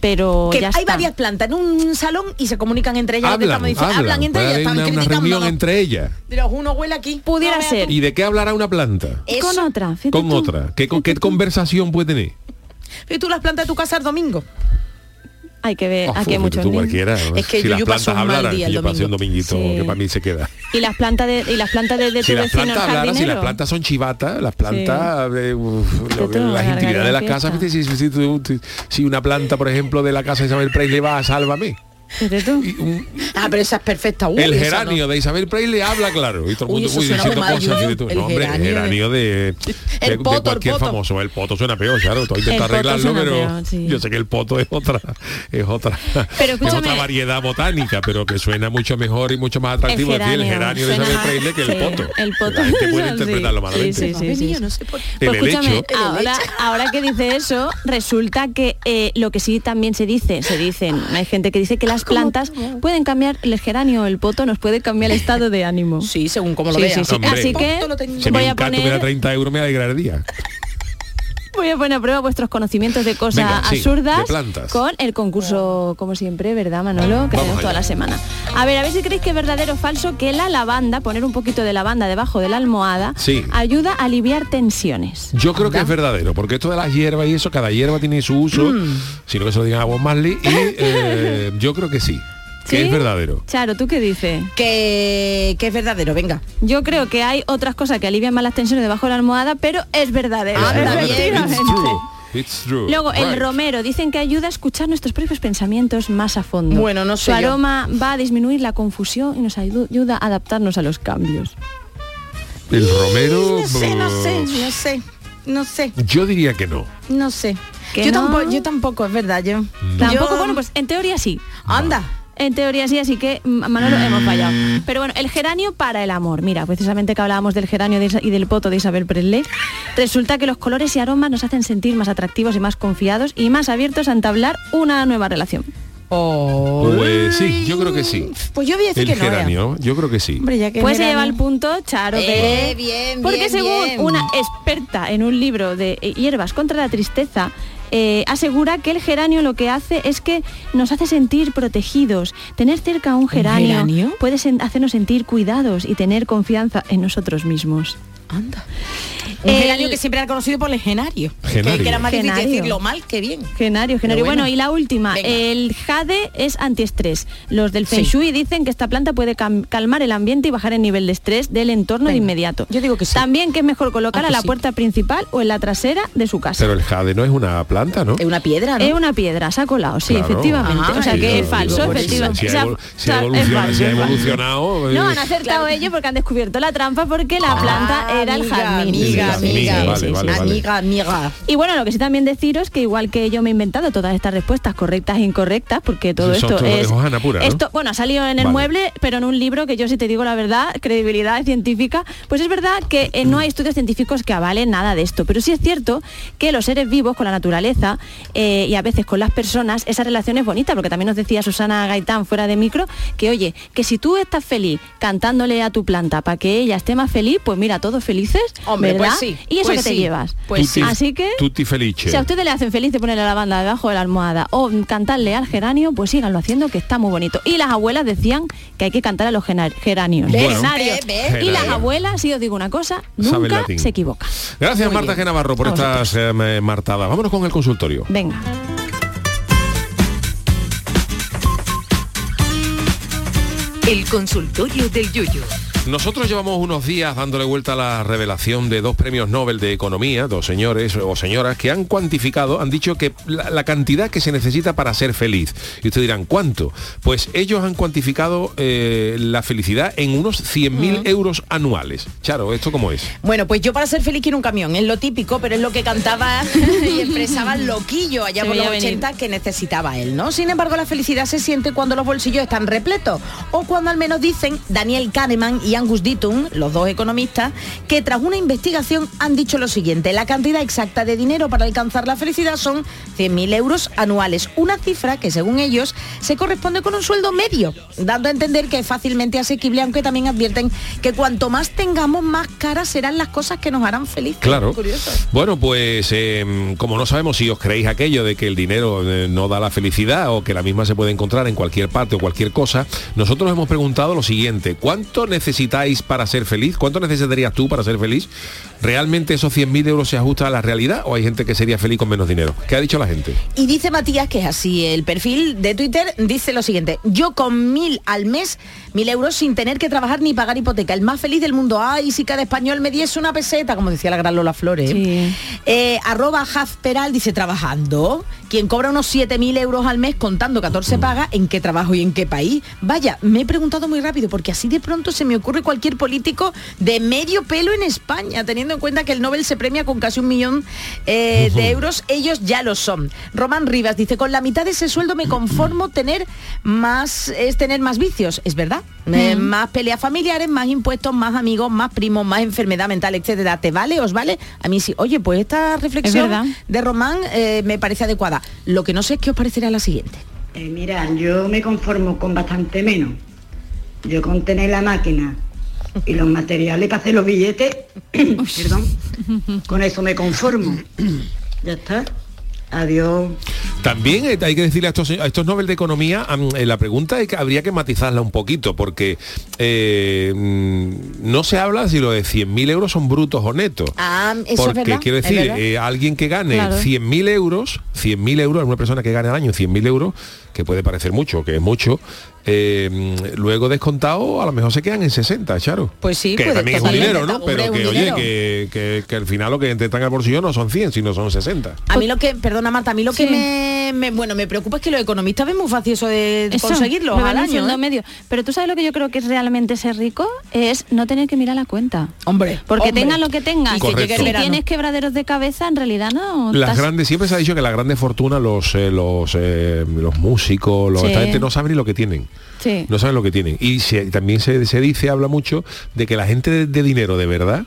pero que ya hay está. varias plantas en un salón y se comunican entre ellas. Hablan, estamos diciendo. hablan. entre ellas, están una, una reunión entre ellas. Pero uno huele aquí. Pudiera No, ser. ¿Y de qué hablará una planta? Con otra, fíjate Con tú. otra. ¿Qué, con, ¿Qué conversación puede tener? ¿Y tú las plantas de tu casa el domingo? Hay que ver, Oh, aquí hay fíjate muchos tú cualquiera. Es que si las plantas un mal hablaran, día que el yo pasé un domingo. dominguito Sí. que para mí se queda. Y las plantas de, y las plantas de, de tu si las plantas hablaran, si las jardinero. plantas son chivatas, las plantas, eh, uf, lo que- todo, las la intimidades de las casas, si, una planta, por ejemplo, de la casa de Isabel Presley va a Sálvame. Tú. Ah, pero esa es perfecta. Uy, el geranio no. de Isabel Presley habla claro. Y todo el mundo uy, suena diciendo cosas. Yuyu. y de tú. El No, hombre, geranio de- geranio de, de, El de poto, el cualquier poto. famoso. El poto suena peor, claro. Todo intenta El poto arreglarlo, pero peor, sí. yo sé que el poto es otra, es otra, Pero es otra variedad botánica, pero que suena mucho mejor y mucho más atractivo El decir el geranio, geranio de Isabel Presley que el poto. el poto. La gente puede interpretarlo malamente. El Pues escúchame, ahora, ahora que dice eso, resulta que eh, lo que sí también se dice, se dicen, hay gente que dice que las plantas pueden cambiar, el geranio el poto nos puede cambiar el estado de ánimo. Sí, según como lo Sí, veas. sí, sí. Así que Si voy me a poner 30 euros me alegraría. Voy a poner a prueba vuestros conocimientos de cosas Venga, sí, absurdas de con el concurso, como siempre, ¿verdad, Manolo? Que hacemos toda la semana. A ver, a ver si creéis que es verdadero o falso que la lavanda, poner un poquito de lavanda debajo de la almohada, Sí. ayuda a aliviar tensiones. Yo creo que es verdadero, porque esto de las hierbas y eso, cada hierba tiene su uso, Mm. sino que se lo digan a Bob Marley, y eh, yo creo que sí, que es verdadero. Charo, ¿tú qué dices? Que, que es verdadero, venga. Yo creo que hay otras cosas que alivian más las tensiones debajo de la almohada, pero es verdadero. Ah. It's true. Luego, el romero dicen que ayuda a escuchar nuestros propios pensamientos más a fondo. Bueno, no Su sé yo. aroma va a disminuir la confusión y nos ayu- ayuda a adaptarnos a los cambios. El romero... No sé, no sé, no sé. No sé, Yo diría que no. no sé. ¿Que Yo no? tampoco, yo tampoco, es verdad, yo. Tampoco, Yo- bueno, pues en teoría sí. Anda. En teoría sí, así que mm, Manolo hemos fallado. Pero bueno, el geranio para el amor. Mira, precisamente que hablábamos del geranio de y del poto de Isabel Presley, resulta que los colores y aromas nos hacen sentir más atractivos y más confiados y más abiertos a entablar una nueva relación. Pues sí, yo creo que sí. Pues yo voy a decir El que no. geranio, yo creo que sí. Hombre, ya que Pues se lleva el punto, Charo. Eh, que- bien, Porque bien, según bien. una experta en un libro de hierbas contra la tristeza, eh, asegura que el geranio lo que hace es que nos hace sentir protegidos. Tener cerca a un geranio, geranio? puede sen- hacernos sentir cuidados y tener confianza en nosotros mismos. Anda. Un El- geranio que siempre era conocido por el genario. Genario. Que, era más difícil Genario. decirlo mal que bien. Genario, genario. Bueno, bueno. y la última, Venga. el jade es antiestrés. Los del Feng Sí. Dicen que esta planta puede calmar el ambiente y bajar el nivel de estrés del entorno de inmediato. Yo digo que sí. También que es mejor colocar Ah, a la sí. puerta principal o en la trasera de su casa. Pero el jade no es una planta, ¿no? Es una piedra, ¿no? Es una piedra, se ha colado, sí, Claro. efectivamente. Ah, o sea Sí, que es falso, efectivamente. Si ha, si evolucionado, No, eh, han acertado ellos porque han descubierto la trampa porque la planta Ah, era el amiga, jazmín. Amiga, amiga, sí, vale, vale, vale. amiga, amiga. Y bueno, lo que sí también deciros que igual que yo me he inventado todas estas respuestas correctas e incorrectas, porque todo son esto de es hojana pura, ¿no? esto, bueno, ha salido en el Vale. mueble, pero en un libro que yo si te digo la verdad, credibilidad científica, pues es verdad que eh, no hay estudios científicos que avalen nada de esto, pero sí es cierto que los seres vivos con la naturaleza eh, y a veces con las personas, esa relación es bonita, porque también nos decía Susana Gaitán fuera de micro, que oye, que si tú estás feliz cantándole a tu planta para que ella esté más feliz, pues mira, todos felices, Hombre, ¿verdad? pues sí, y eso pues que te sí, llevas. pues Tutti- Así que Tutti felice. si a ustedes le hacen feliz de poner la lavanda debajo de la almohada o cantarle al geranio, pues síganlo haciendo que está muy bonito. Y las abuelas decían que hay que cantar a los geranios. Bueno. Y las abuelas, si os digo una cosa, nunca se equivocan. Gracias Muy Marta. Genavarro por estas eh, martadas. Vámonos con el consultorio. Venga. El consultorio del Yuyu. Nosotros llevamos unos días dándole vuelta a la revelación de dos premios Nobel de Economía, dos señores o señoras que han cuantificado, han dicho que la, la cantidad que se necesita para ser feliz. Y ustedes dirán, ¿cuánto? Pues ellos han cuantificado eh, la felicidad en unos 100.000 euros anuales. Charo, ¿esto cómo es? Bueno, pues yo para ser feliz quiero un camión, es lo típico, pero es lo que cantaba y expresaba Loquillo allá Se por los veía venir. 80 que necesitaba él, ¿no? Sin embargo, la felicidad se siente cuando los bolsillos están repletos o cuando al menos dicen Daniel Kahneman y Angus Deaton, los dos economistas, que tras una investigación han dicho lo siguiente, la cantidad exacta de dinero para alcanzar la felicidad son 100.000 euros anuales, una cifra que según ellos se corresponde con un sueldo medio, dando a entender que es fácilmente asequible, aunque también advierten que cuanto más tengamos, más caras serán las cosas que nos harán felices. Claro. Bueno, pues eh, como no sabemos si os creéis aquello de que el dinero eh, no da la felicidad o que la misma se puede encontrar en cualquier parte o cualquier cosa, nosotros hemos preguntado lo siguiente, ¿cuánto necesitáis para ser feliz? ¿Cuánto necesitarías tú para ser feliz? ¿Realmente esos 100.000 euros se ajusta a la realidad o hay gente que sería feliz con menos dinero? ¿Qué ha dicho la gente? Y dice Matías, que es así, el perfil de Twitter dice lo siguiente, yo con mil al mes, mil euros sin tener que trabajar ni pagar hipoteca, el más feliz del mundo, ay, si cada español me diese una peseta, como decía la gran Lola Flores. Eh, arroba Hazperal dice, trabajando, quien cobra unos 7.000 euros al mes contando 14 pagas, ¿en qué trabajo y en qué país? Vaya, me he preguntado muy rápido, porque así de pronto se me ocurre cualquier político de medio pelo en España, teniendo en cuenta que el Nobel se premia con casi un millón eh, de euros, ellos ya lo son. Román Rivas dice, con la mitad de ese sueldo me conformo tener más, es tener más vicios, es verdad. Eh, más peleas familiares, más impuestos, más amigos, más primos, más enfermedad mental, etcétera. ¿Te vale? ¿Os vale? A mí sí. Oye, pues esta reflexión de Román eh, me parece adecuada. Lo que no sé es qué os parecerá la siguiente. Eh, mira, yo me conformo con bastante menos. Yo con tener la máquina y los materiales para hacer los billetes, perdón, con eso me conformo. Ya está. Adiós. También eh, hay que decirle a estos, a estos Nobel de Economía, eh, la pregunta es que habría que matizarla un poquito, porque eh, mm, no se habla si lo de 100.000 euros son brutos o netos. Ah, eso Porque es verdad. quiero decir, eh, alguien que gane Claro. 100.000 euros, 100.000 euros, una persona que gane al año 100.000 euros, que puede parecer mucho, que es mucho, eh, luego descontado a lo mejor se quedan en 60, Charo. Pues sí, que puede- también es un dinero, ¿no? hombre, Pero que, oye, que, que- que al final lo que te entran al bolsillo no son 100, sino son 60. A mí lo que, perdona Marta, a mí lo que me, me- bueno, me preocupa es que los economistas ven muy fácil eso de Eso, conseguirlo me al año. ¿eh? medio. Pero tú sabes lo que yo creo que es realmente ser rico es no tener que mirar la cuenta. Hombre, Porque hombre. tengas lo que tengas. Si tienes quebraderos de cabeza, en realidad no. Las estás- grandes, siempre se ha dicho que las grandes fortunas, los eh, los, eh, los músicos, los, Sí. esta gente no saben ni lo que tienen. No saben lo que tienen. Y también se, se dice, habla mucho de que la gente de dinero de verdad,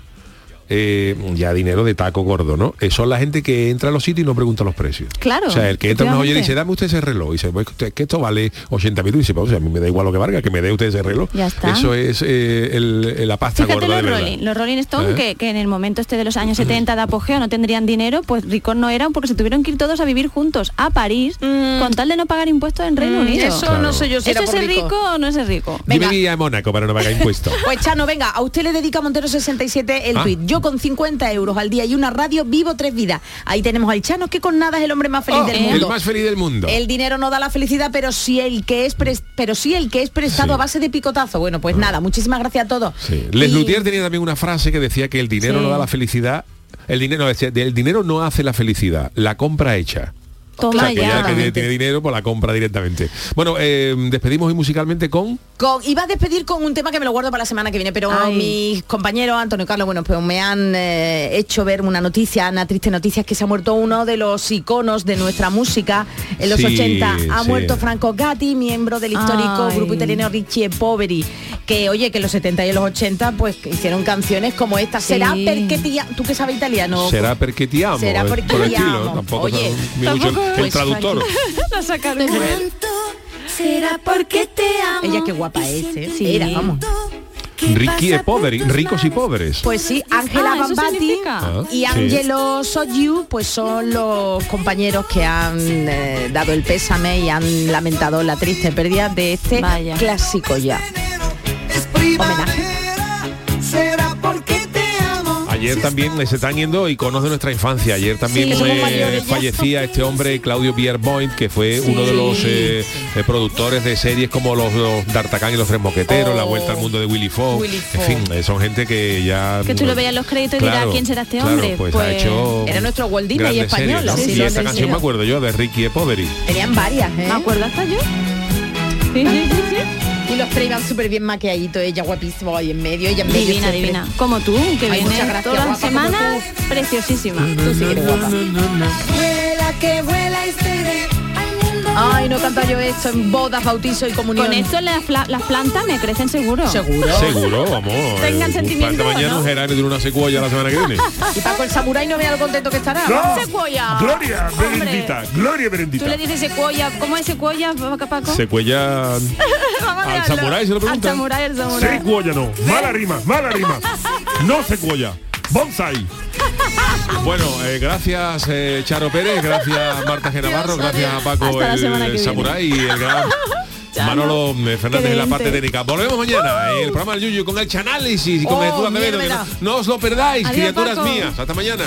eh, ya dinero de taco gordo, ¿no? Eh, son la gente que entra a los sitios y no pregunta los precios. Claro, O sea, el que entra a una joyería y dice, dame usted ese reloj. Y dice, pues que que esto vale 80 mil. Y dice, pues a mí me da igual lo que valga, que me dé usted ese reloj. Ya está. Eso es eh, el- el- la pasta Fíjate gorda de los verdad. Rolling, los Rolling Stone ¿Eh? que, que en el momento este de los años 70 de apogeo no tendrían dinero, pues ricos no eran porque se tuvieron que ir todos a vivir juntos a París con tal de no pagar impuestos en Reino Mm, Unido. eso Claro. no sé yo si ¿Eso era es por rico. rico o no es rico? Yo me guía a Mónaco para no pagar impuestos. Pues Chano, venga, a usted le dedica Montero 67 el Ah. tuit. Yo con 50 euros al día y una radio vivo tres vidas. Ahí tenemos al Chano que con nada es el hombre más feliz Oh, del el mundo. más feliz del mundo. El dinero no da la felicidad, pero sí el que es pero sí el que es prestado Sí. a base de picotazo. Bueno, pues nada, muchísimas gracias a todos. Sí. Les Y- Luthier tenía también una frase que decía que el dinero no da la felicidad. El dinero, el dinero no hace la felicidad, la compra hecha. Toma o sea, que ya. ya que tiene, tiene dinero, pues la compra directamente. Bueno, eh, despedimos hoy musicalmente con... Con- iba a despedir con un tema que me lo guardo para la semana que viene, pero Ay. mis compañeros, Antonio y Carlos, bueno, pues me han eh, hecho ver una noticia, una triste noticia, es que se ha muerto uno de los iconos de nuestra música en los Sí, 80. Ha sí. muerto Franco Gatti, miembro del histórico Ay. grupo italiano Ricci e Poveri, que oye, que en los 70 y en los 80 pues hicieron canciones como esta. Será Sí. perché ti ¿Tú que sabes italiano? Será perché ti amo. Será eh, perché por ti amo. Tampoco Oye, tampoco- el pues, traductor. La sacaron. Será porque te amo. Ella qué guapa es, ¿eh? Sí. Era, vamos. Ricky e Poveri, ricos y pobres. Pues sí, Ángela Ah, ¿eso Bambati significa? Ah, y sí. Angelo Soyu pues son los compañeros que han eh, dado el pésame y han lamentado la triste pérdida de este clásico ya. Homenaje. Ayer también se están yendo iconos de nuestra infancia. Ayer también Sí, eh, ya. fallecía este hombre, Claudio Pierre que fue uno de los eh, eh, productores de series como los, los D'Artagnan y los Tres Mosqueteros, La Vuelta al Mundo de Willy. Willy En fin, eh, son gente que ya... Que tú lo veas en los créditos y dirás, ¿quién será este claro, hombre? pues, ha hecho Era nuestro Walt Disney grandes español, series, ¿no? así Y esta canción me acuerdo yo de Ricky e Poveri. Tenían varias, ¿eh? ¿Me acuerdo hasta yo? Sí, sí, sí, sí. Y los tres iban súper bien maquilladitos, ella guapísima ahí en medio, ella en medio Divina, siempre. divina. Como tú, que Ay, vienes muchas gracias, todas las guapa, como semanas, preciosísima. Tú sí que eres guapa. Que vuela y mundo. Ay, no canta yo esto en bodas, bautizo y comunión. Con esto las, las plantas me crecen seguro. Seguro. Seguro, vamos. Tengan eh, sentimiento, mañana ¿no? un geranio de una secuoya la semana que viene. Y Paco el samurái no vea lo contento que estará. No. Secuoya. Gloria. Berendita, Gloria Tú Berendita. le dices secuoya. ¿Cómo es secuoya, Paco? Secuella Vamos a al samurái se lo Al samurái, al samurái. Secuoya no, mala rima, mala rima. No secuoya, bonsai. Bueno, eh, gracias eh, Charo Pérez, gracias Marta Genavarro, gracias a Paco el. Samurai y el gran Manolo Fernández en la parte técnica. Volvemos mañana en el programa del Yuyu con el Chanálisis y con Oh, que No, no os lo perdáis, Adiós, criaturas Paco. mías. Hasta mañana.